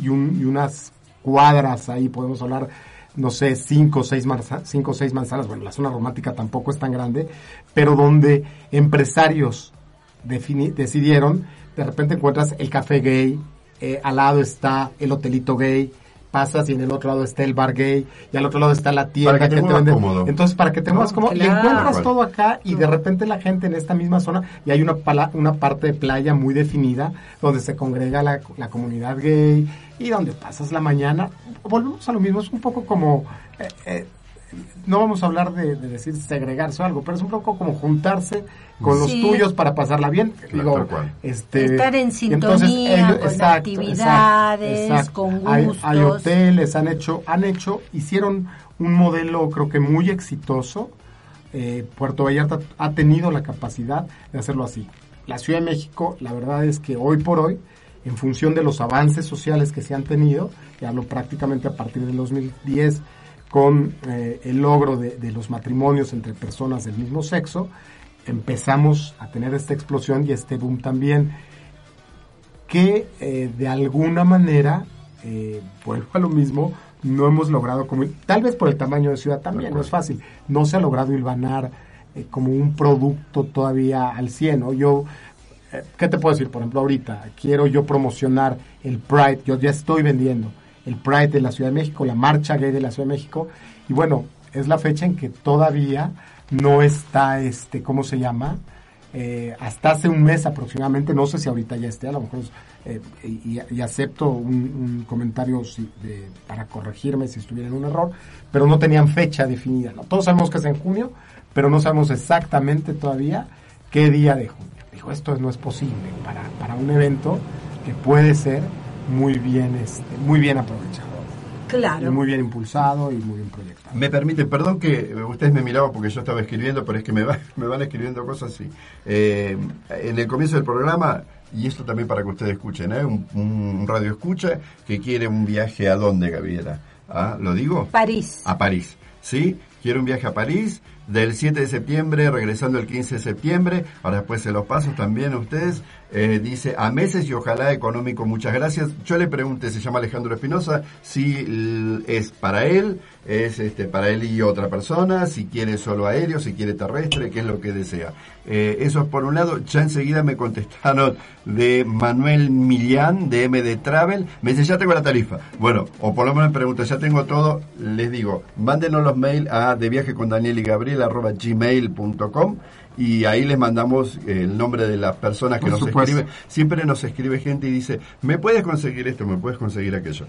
y, unas cuadras ahí, podemos hablar, no sé, cinco o seis, cinco, seis manzanas. Bueno, la zona romántica tampoco es tan grande, pero donde empresarios decidieron, de repente encuentras el café gay, eh, al lado está el hotelito gay, pasas y en el otro lado está el bar gay y al otro lado está la tienda que, te vende. Entonces, para que te muevas como y encuentras todo acá y de repente la gente en esta misma zona y hay una, una parte de playa muy definida donde se congrega la, la comunidad gay y donde pasas la mañana. Volvemos a lo mismo, es un poco como... Eh, eh, no vamos a hablar de, decir segregarse o algo, pero es un poco como juntarse con los tuyos para pasarla bien. Digo, este, Estar en sintonía, con actividades, con gustos. Hay, hoteles, han hecho, han hecho, hicieron un modelo creo que muy exitoso. Eh, Puerto Vallarta ha tenido la capacidad de hacerlo así. La Ciudad de México, la verdad es que hoy por hoy, en función de los avances sociales que se han tenido, ya hablo prácticamente a partir del 2010, con eh, el logro de, los matrimonios entre personas del mismo sexo, empezamos a tener esta explosión y este boom también, que eh, de alguna manera, eh, vuelvo a lo mismo, no hemos logrado, como, tal vez por el tamaño de ciudad también, no es fácil, no se ha logrado hilvanar eh, como un producto todavía al 100, Yo, ¿qué te puedo decir? Por ejemplo, ahorita quiero yo promocionar el Pride, yo ya estoy vendiendo el Pride de la Ciudad de México, la Marcha Gay de la Ciudad de México, y bueno, es la fecha en que todavía no está, este, ¿cómo se llama? Eh, hasta hace un mes aproximadamente, no sé si ahorita ya esté, a lo mejor, eh, y, acepto un, comentario para corregirme si estuviera en un error, pero no tenían fecha definida. ¿no? Todos sabemos que es en junio, pero no sabemos exactamente todavía qué día de junio. Dijo, esto no es posible para, para un evento que puede ser muy bien, este, muy bien aprovechado. Claro. muy bien impulsado y muy bien proyectado. Me permite, perdón que ustedes me miraban porque yo estaba escribiendo, pero es que me, me van escribiendo cosas así. Eh, en el comienzo del programa, y esto también para que ustedes escuchen, ¿eh? un, radio escucha que quiere un viaje a dónde, Gabriela. ¿Ah? ¿Lo digo? París. A París, ¿sí? Quiere un viaje a París del 7 de septiembre, regresando el 15 de septiembre. Ahora después se los paso también a ustedes. Eh, dice, a meses y ojalá económico, muchas gracias. Yo le pregunté, se llama Alejandro Espinosa, si es para él, es este, para él y otra persona, si quiere solo aéreo, si quiere terrestre, qué es lo que desea. Eh, eso es por un lado. Ya enseguida me contestaron de Manuel Millán, de MD Travel. Me dice, ya tengo la tarifa. Bueno, o por lo menos me pregunta, ya tengo todo. Les digo, mándenos los mails a de viaje con Daniel y Gabriel gmail.com y ahí les mandamos el nombre de las personas que nos escriben. Siempre nos escribe gente y dice, ¿me puedes conseguir esto? ¿Me puedes conseguir aquello?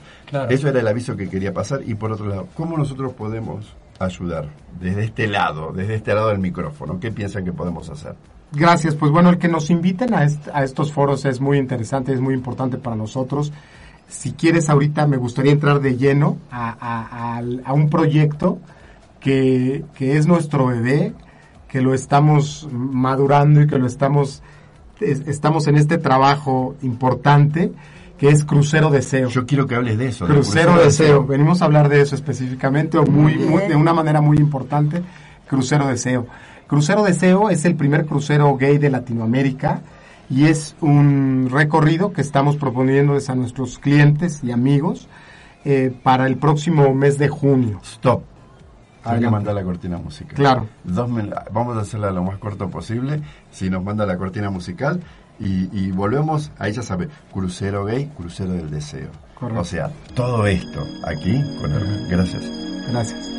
Eso era el aviso que quería pasar. Y por otro lado, ¿cómo nosotros podemos ayudar desde este lado, desde este lado del micrófono? ¿Qué piensan que podemos hacer? Gracias. Pues bueno, el que nos inviten a, a estos foros es muy interesante, es muy importante para nosotros. Si quieres, ahorita me gustaría entrar de lleno a, a un proyecto que, que es nuestro bebé, que lo estamos madurando y que lo estamos, estamos en este trabajo importante que es Crucero Deseo. Yo quiero que hables de eso. Crucero, Deseo. Venimos a hablar de eso específicamente o muy, de una manera muy importante. Crucero Deseo. Crucero Deseo es el primer crucero gay de Latinoamérica y es un recorrido que estamos proponiéndoles a nuestros clientes y amigos eh, para el próximo mes de junio. Stop Hay que mandar la cortina musical. Claro. Dos vamos a hacerla lo más corto posible. Si nos manda la cortina musical y, y volvemos, ahí ya sabe, crucero gay, crucero del deseo. Correcto. O sea, todo esto aquí con Hermes. Gracias. Gracias.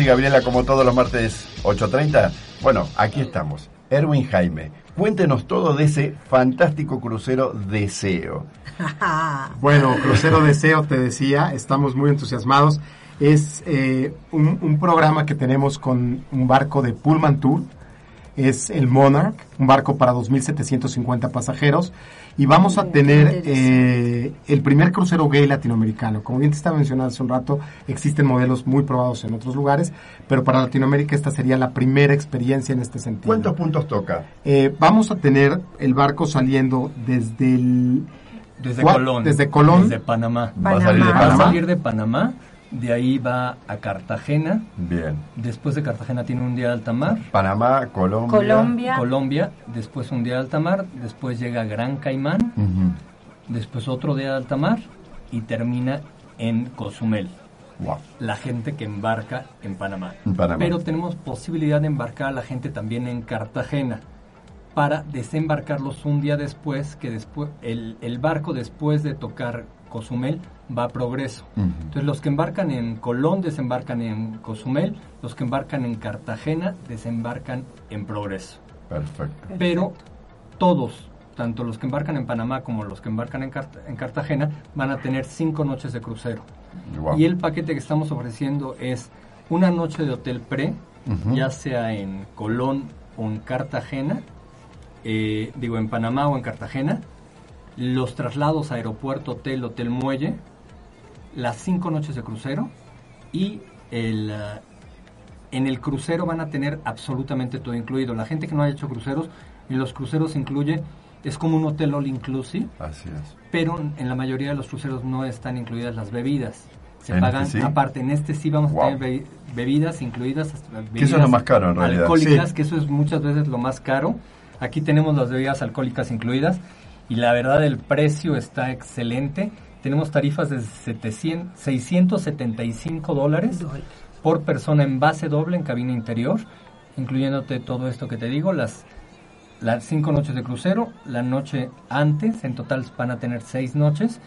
Daniel y Gabriela como todos los martes 8.30. Bueno, aquí estamos. Erwin Jaime, Cuéntenos todo de ese fantástico crucero Deseo. bueno, crucero Deseo, te decía, estamos muy entusiasmados. Es eh, un, un, programa que tenemos con un barco de Pullman Tour. Es el Monarch, un barco para 2.750 pasajeros y vamos a tener eh, el primer crucero gay latinoamericano. Como bien te estaba mencionando hace un rato, existen modelos muy probados en otros lugares, pero para Latinoamérica esta sería la primera experiencia en este sentido. ¿Cuántos puntos toca? Eh, vamos a tener el barco saliendo desde el... Desde Colón. Desde Colón. Desde Panamá. Va a salir de Panamá. Va a salir de Panamá de ahí va a Cartagena. Bien. Después de Cartagena tiene un día de alta mar. Panamá, Colombia. Colombia. Colombia. Después un día de alta mar. Después llega Gran Caimán. Después otro día de alta mar. Y termina en Cozumel. Wow. La gente que embarca en Panamá. En Panamá. Pero tenemos posibilidad de embarcar a la gente también en Cartagena para desembarcarlos un día después, que después el, el barco después de tocar Cozumel va a progreso. Entonces los que embarcan en Colón desembarcan en Cozumel, los que embarcan en Cartagena desembarcan en progreso. Perfecto. Pero todos, tanto los que embarcan en Panamá como los que embarcan en, Cart- en Cartagena, van a tener cinco noches de crucero. Wow. Y el paquete que estamos ofreciendo es una noche de hotel pre, ya sea en Colón o en Cartagena, eh, digo en Panamá o en Cartagena, los traslados a aeropuerto, hotel, hotel muelle, las cinco noches de crucero y el, ah, en el crucero van a tener absolutamente todo incluido. La gente que no haya hecho cruceros, en los cruceros incluye, es como un hotel all inclusive, Así es. pero en la mayoría de los cruceros no están incluidas las bebidas. Se ¿En pagan este sí? aparte. En este sí vamos Wow. a tener be- bebidas incluidas. hasta Que eso es bebidas lo más caro, en realidad. Alcohólicas, Sí. que eso es muchas veces lo más caro. Aquí tenemos las bebidas alcohólicas incluidas y la verdad el precio está excelente. Tenemos tarifas de 700, 675 dólares por persona en base doble en cabina interior, incluyéndote todo esto que te digo, las las cinco noches de crucero, la noche antes, en total van a tener seis noches.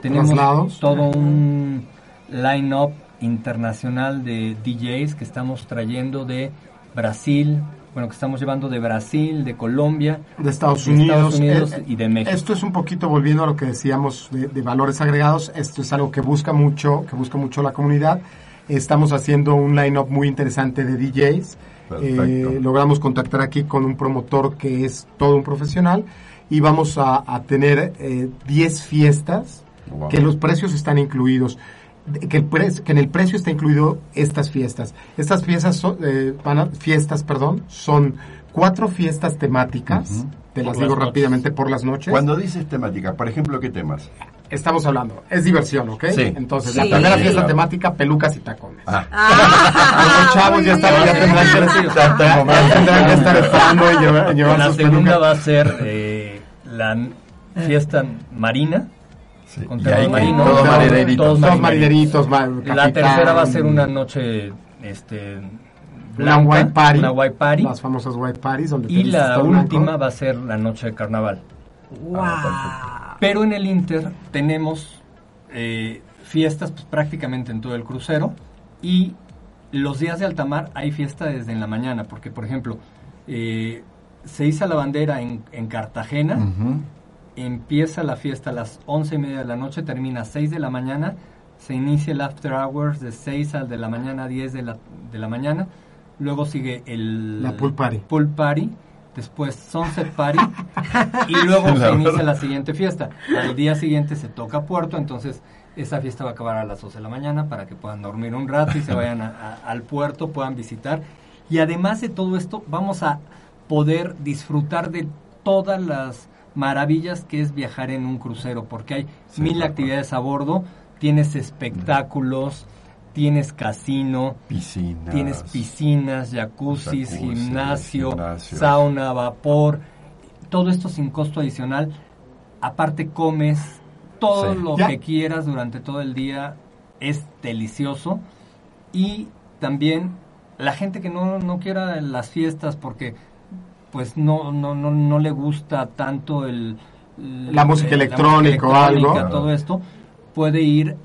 Tenemos Traslados. todo un line-up internacional de DJs que estamos trayendo de Brasil, bueno, que estamos llevando de Brasil, de Colombia, de Estados de Unidos, Estados Unidos Eh, y de México. Esto es un poquito volviendo a lo que decíamos de, de valores agregados. Esto es algo que busca mucho, que busca mucho la comunidad. Estamos haciendo un line-up muy interesante de DJs. Eh, logramos contactar aquí con un promotor que es todo un profesional y vamos a, a tener eh, 10 fiestas Wow. que los precios están incluidos. Que, el pre- que en el precio está incluido estas fiestas. Estas fiestas son, eh, van a- fiestas, perdón, son cuatro fiestas temáticas. Te las digo rápidamente por las noches. Cuando dices temática, por ejemplo, ¿qué temas? Estamos hablando, es diversión, ¿ok? Sí. Entonces, Sí. la primera Sí, fiesta claro. temática, pelucas y tacones. Ah, Los chavos ya, están, ya tendrán que, ya- tendrán que estar esperando y llevar, llevar La sus segunda pelucas. va a ser eh, la fiesta marina. Sí. Con ahí marino. todos Todos- marineritos. todos La tercera va a ser una noche este, una blanca, white party, una white party. las famosas white parties donde Y la blanco. última va a ser la noche de carnaval. Wow. Pero en el Inter tenemos eh, fiestas pues, prácticamente en todo el crucero y los días de alta mar hay fiesta desde en la mañana, porque por ejemplo, eh, se iza la bandera en, en Cartagena. Empieza la fiesta a las once y media de la noche, termina a 6 de la mañana, se inicia el after hours de 6 al de la mañana a 10 de la, de la mañana, luego sigue el La pool party. pool party, después sunset party y luego se inicia la siguiente fiesta. Al día siguiente se toca puerto, entonces esa fiesta va a acabar a las 12 de la mañana para que puedan dormir un rato y se vayan a- a- al puerto, puedan visitar. Y además de todo esto, vamos a poder disfrutar de todas las maravillas que es viajar en un crucero, porque hay Sí, mil claro. actividades a bordo, tienes espectáculos, tienes casino, Piscinas. Tienes piscinas, jacuzzis, Jacuzzi, gimnasio, gimnasios. sauna, vapor, todo esto sin costo adicional. Aparte comes todo Sí. lo Ya. que quieras durante todo el día, es delicioso. Y también la gente que no, no quiera las fiestas porque pues no, no, no, no le gusta tanto el... La música electrónica o algo. todo esto, puede ir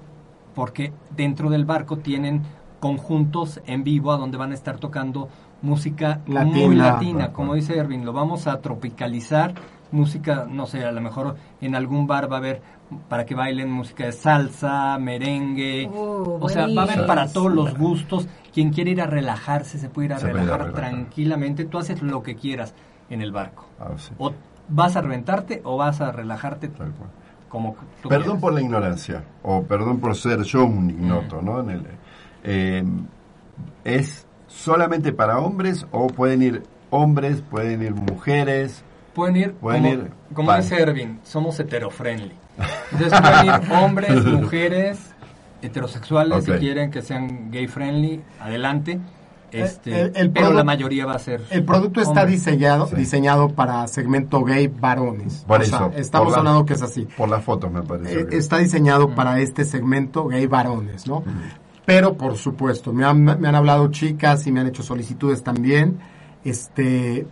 porque dentro del barco tienen conjuntos en vivo a donde van a estar tocando música muy latina, como dice Erwin, lo vamos a tropicalizar, música, no sé, a lo mejor en algún bar va a haber para que bailen música de salsa, merengue, Oh, o sea, va a haber para todos los gustos. Quien quiere ir a relajarse se puede ir a Se puede ir a relajar tranquilamente. Tú haces lo que quieras en el barco. Ah, sí. O vas a reventarte o vas a relajarte Tal cual. como tú Perdón quieras. por la ignorancia, o perdón por ser yo un ignoto, ¿no? En el- eh, ¿Es solamente para hombres o pueden ir hombres, pueden ir mujeres? Pueden ir, Pueden como, ir como dice Ervin, somos heterofriendly. Entonces pueden ir hombres, mujeres, heterosexuales, si quieren que sean gay friendly, adelante. Este, el- el pero la mayoría va a ser. El producto está hombres. diseñado, Sí. diseñado para segmento gay varones. Por O sea, eso. estamos por la- hablando que es así. Por las fotos, me parece. Eh, está diseñado para este segmento gay varones, ¿no? Pero por supuesto, me han, me han hablado chicas y me han hecho solicitudes también. Este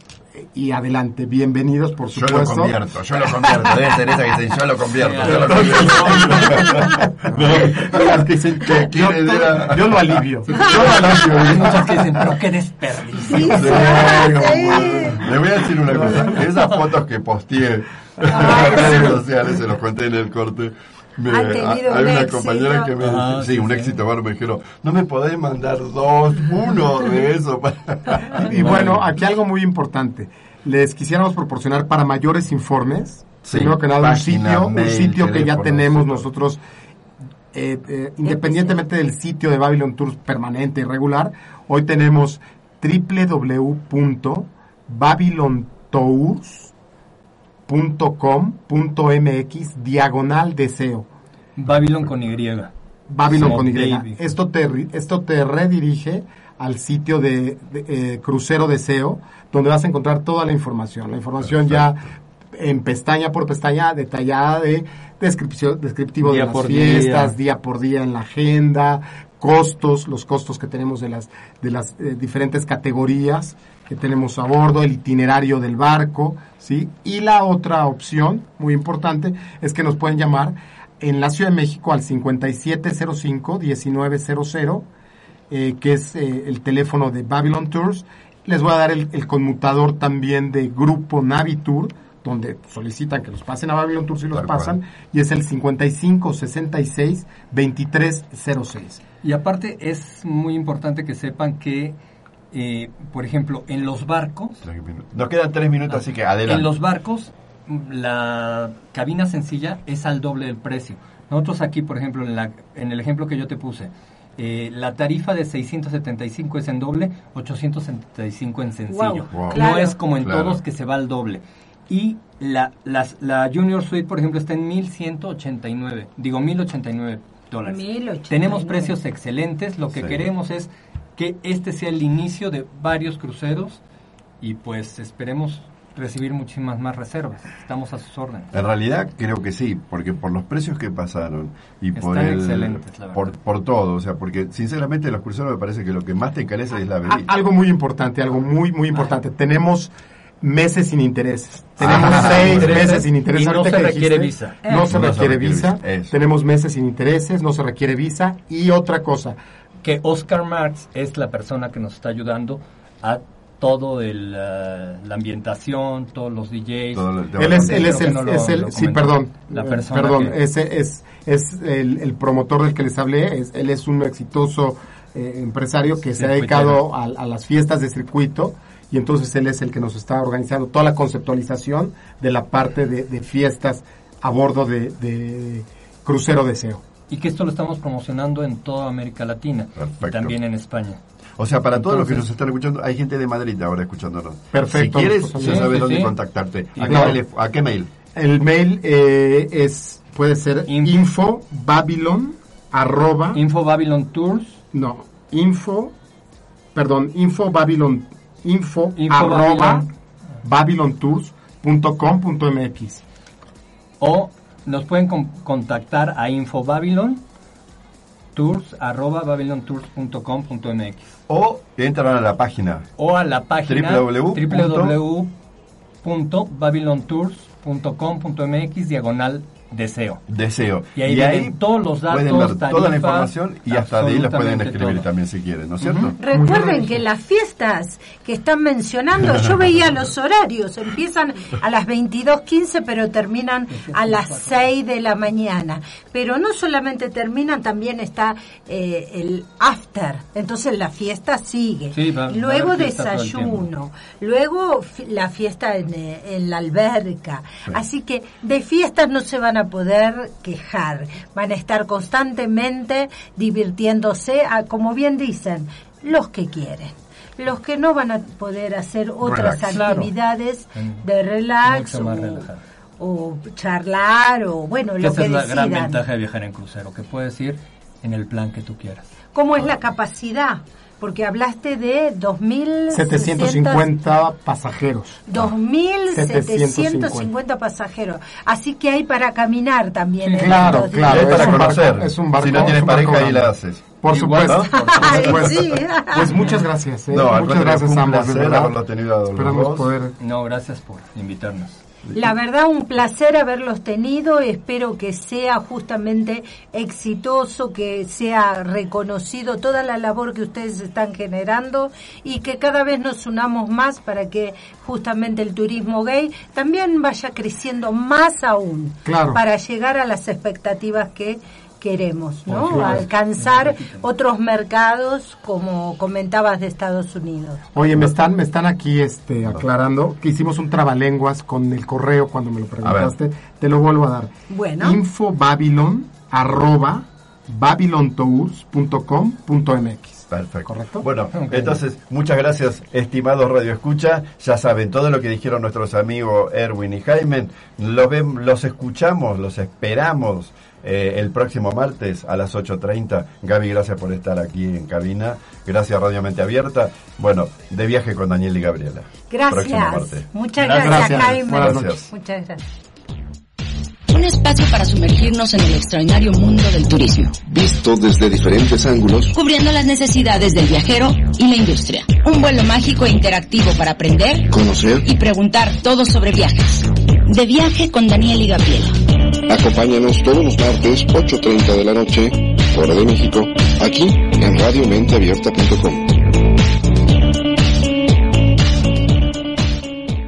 y adelante, bienvenidos por Yo lo supuesto. convierto, yo lo convierto. Debe ser esa que dice, yo lo convierto, yo lo convierto. Yo, lo alivio. Yo lo Hay alivio. muchos que dicen, pero qué desperdicio. Sí, sí, Le voy a decir una cosa. Esas fotos que posteé en las redes sociales, se los conté en el corte. Me, Ha tenido hay un una éxito. compañera que me dijo, Ah, sí, sí, un sí. éxito, bueno, me dijeron, no me podés mandar dos, uno de eso. para-". Y bueno, aquí algo muy importante. Les quisiéramos proporcionar para mayores informes, Sí, primero que nada, un sitio, un sitio que ya tenemos nosotros, eh, eh, independientemente del sitio de Babylon Tours permanente y regular, hoy tenemos www.babylontours.com.mx diagonal deseo. Babylon con Y. Babylon con Y. Esto te, esto te redirige al sitio de, de, eh, Crucero Deseo, donde vas a encontrar toda la información. La información ya en pestaña por pestaña detallada de descripción, descriptivo Día de las fiestas, día. día por día en la agenda, costos, los costos que tenemos de las, de las eh, diferentes categorías que tenemos a bordo, el itinerario del barco, ¿sí? Y la otra opción, muy importante, es que nos pueden llamar en la Ciudad de México al 5705-1900, eh, que es eh, el teléfono de Babylon Tours. Les voy a dar el, el conmutador también de Grupo Navitur, donde solicitan que los pasen a Babylon Tours y los pasan, y es el 5566-2306. Y aparte es muy importante que sepan que, eh, por ejemplo, en los barcos, Nos quedan tres minutos, así que adelante. en los barcos la cabina sencilla es al doble del precio. Nosotros aquí, por ejemplo, en, la, en el ejemplo que yo te puse, eh, la tarifa de 675 es en doble, 875 en sencillo. Wow, Wow. claro. No es como en Claro. todos que se va al doble. Y la, las- la Junior Suite, por ejemplo, está en 1189, digo 1089 dólares. 1089. Tenemos precios excelentes, lo que Sí. queremos es que este sea el inicio de varios cruceros y pues esperemos recibir muchísimas más reservas. Estamos a sus órdenes. En realidad creo que sí, porque por los precios que pasaron y por Están el, excelentes, la por, por todo, o sea, porque sinceramente los cruceros me parece que lo que más te encarece es la A- bebida. algo muy importante, algo muy, muy importante. Tenemos meses sin intereses. Tenemos Ah, seis intereses meses sin intereses. y no se requiere dijiste, visa. No se No se requiere requiere visa. visa, eso. Tenemos meses sin intereses, no se requiere visa. Y otra cosa, Que Oscar Marx es la persona que nos está ayudando a todo el, eh, la ambientación, todos los DJs. Todo el tema él es, él es el, que no lo- es el- lo sí, perdón, La persona perdón, que- ese es, es el, el promotor del que les hablé, es- él es un exitoso eh, empresario que se ha dedicado a, a las fiestas de circuito y entonces él es el que nos está organizando toda la conceptualización de la parte de, de fiestas a bordo de, de Crucero Deseo. Y que esto lo estamos promocionando en toda América Latina Perfecto. y también en España. O sea, para todos los que nos están escuchando, hay gente de Madrid ahora escuchándonos. Perfecto. Si quieres, ya sí, sabes sí, dónde sí. contactarte. ¿A, qué Claro. telef- ¿A qué mail? El mail eh, es puede ser Info. info babylon arroba Info Babylon Tours, No, info, perdón, info babylon, info, Info arroba Babylon. babylontours.com.mx. o nos pueden con- contactar a Info Babylon tours arroba O entran a la página. o a la página www. www.babylontours.com.mx diagonal deseo. Deseo. Y ahí, todos los datos, pueden ver toda la información y hasta de ahí les pueden escribir también si quieren, ¿no es cierto? Recuerden que las fiestas que están mencionando, yo veía los horarios, empiezan a las 22.15 pero terminan a las 6 de la mañana. Pero no solamente terminan, también está eh, el after, entonces la fiesta sigue. luego desayuno, luego la fiesta en, eh, en la alberca. Así que de fiestas no se van a poder quejar, van a estar constantemente divirtiéndose, a, como bien dicen, los que quieren. Los que no van a poder hacer otras actividades de relax o, charlar o bueno, lo que es la gran ventaja de viajar en crucero, que puedes ir en el plan que tú quieras. ¿Cómo es la capacidad? Porque hablaste de 2.750 pasajeros. 2.750 pasajeros. Así que hay para caminar también. claro, claro. Hay para conocer. es un barco, si no tienes pareja, ahí la haces. Por supuesto. Por supuesto. Pues muchas gracias. ¿eh? No, muchas gracias a ambos. haberlo tenido Esperamos poder. No, gracias por invitarnos. La verdad, un placer haberlos tenido. Espero que sea justamente exitoso, que sea reconocido toda la labor que ustedes están generando y que cada vez nos unamos más para que justamente el turismo gay también vaya creciendo más aún para llegar a las expectativas que queremos, ¿no? Alcanzar otros mercados, como comentabas de Estados Unidos. Oye, me están, me están aquí este, aclarando que hicimos un trabalenguas con el correo cuando me lo preguntaste. Te lo vuelvo a dar. Bueno. Info arroba babylontours.com.mx. Perfecto. ¿Correcto? Bueno, entonces, muchas gracias, estimados Radio Escucha. Ya saben, todo lo que dijeron nuestros amigos Erwin y Jaime, lo ven, los escuchamos, los esperamos eh, el próximo martes a las 8.30. Gaby, gracias por estar aquí en cabina. Gracias, Radio Mente Abierta. Bueno, de viaje con Daniel y Gabriela. Gracias. Muchas gracias, Jaime. Muchas gracias. Un espacio para sumergirnos en el extraordinario mundo del turismo. Visto desde diferentes ángulos. Cubriendo las necesidades del viajero y la industria. Un vuelo mágico e interactivo para aprender, conocer y preguntar todo sobre viajes. De viaje con Daniel y Gabriela. Acompáñanos todos los martes, 8.30 de la noche, hora de México, aquí en radiomenteabierta.com.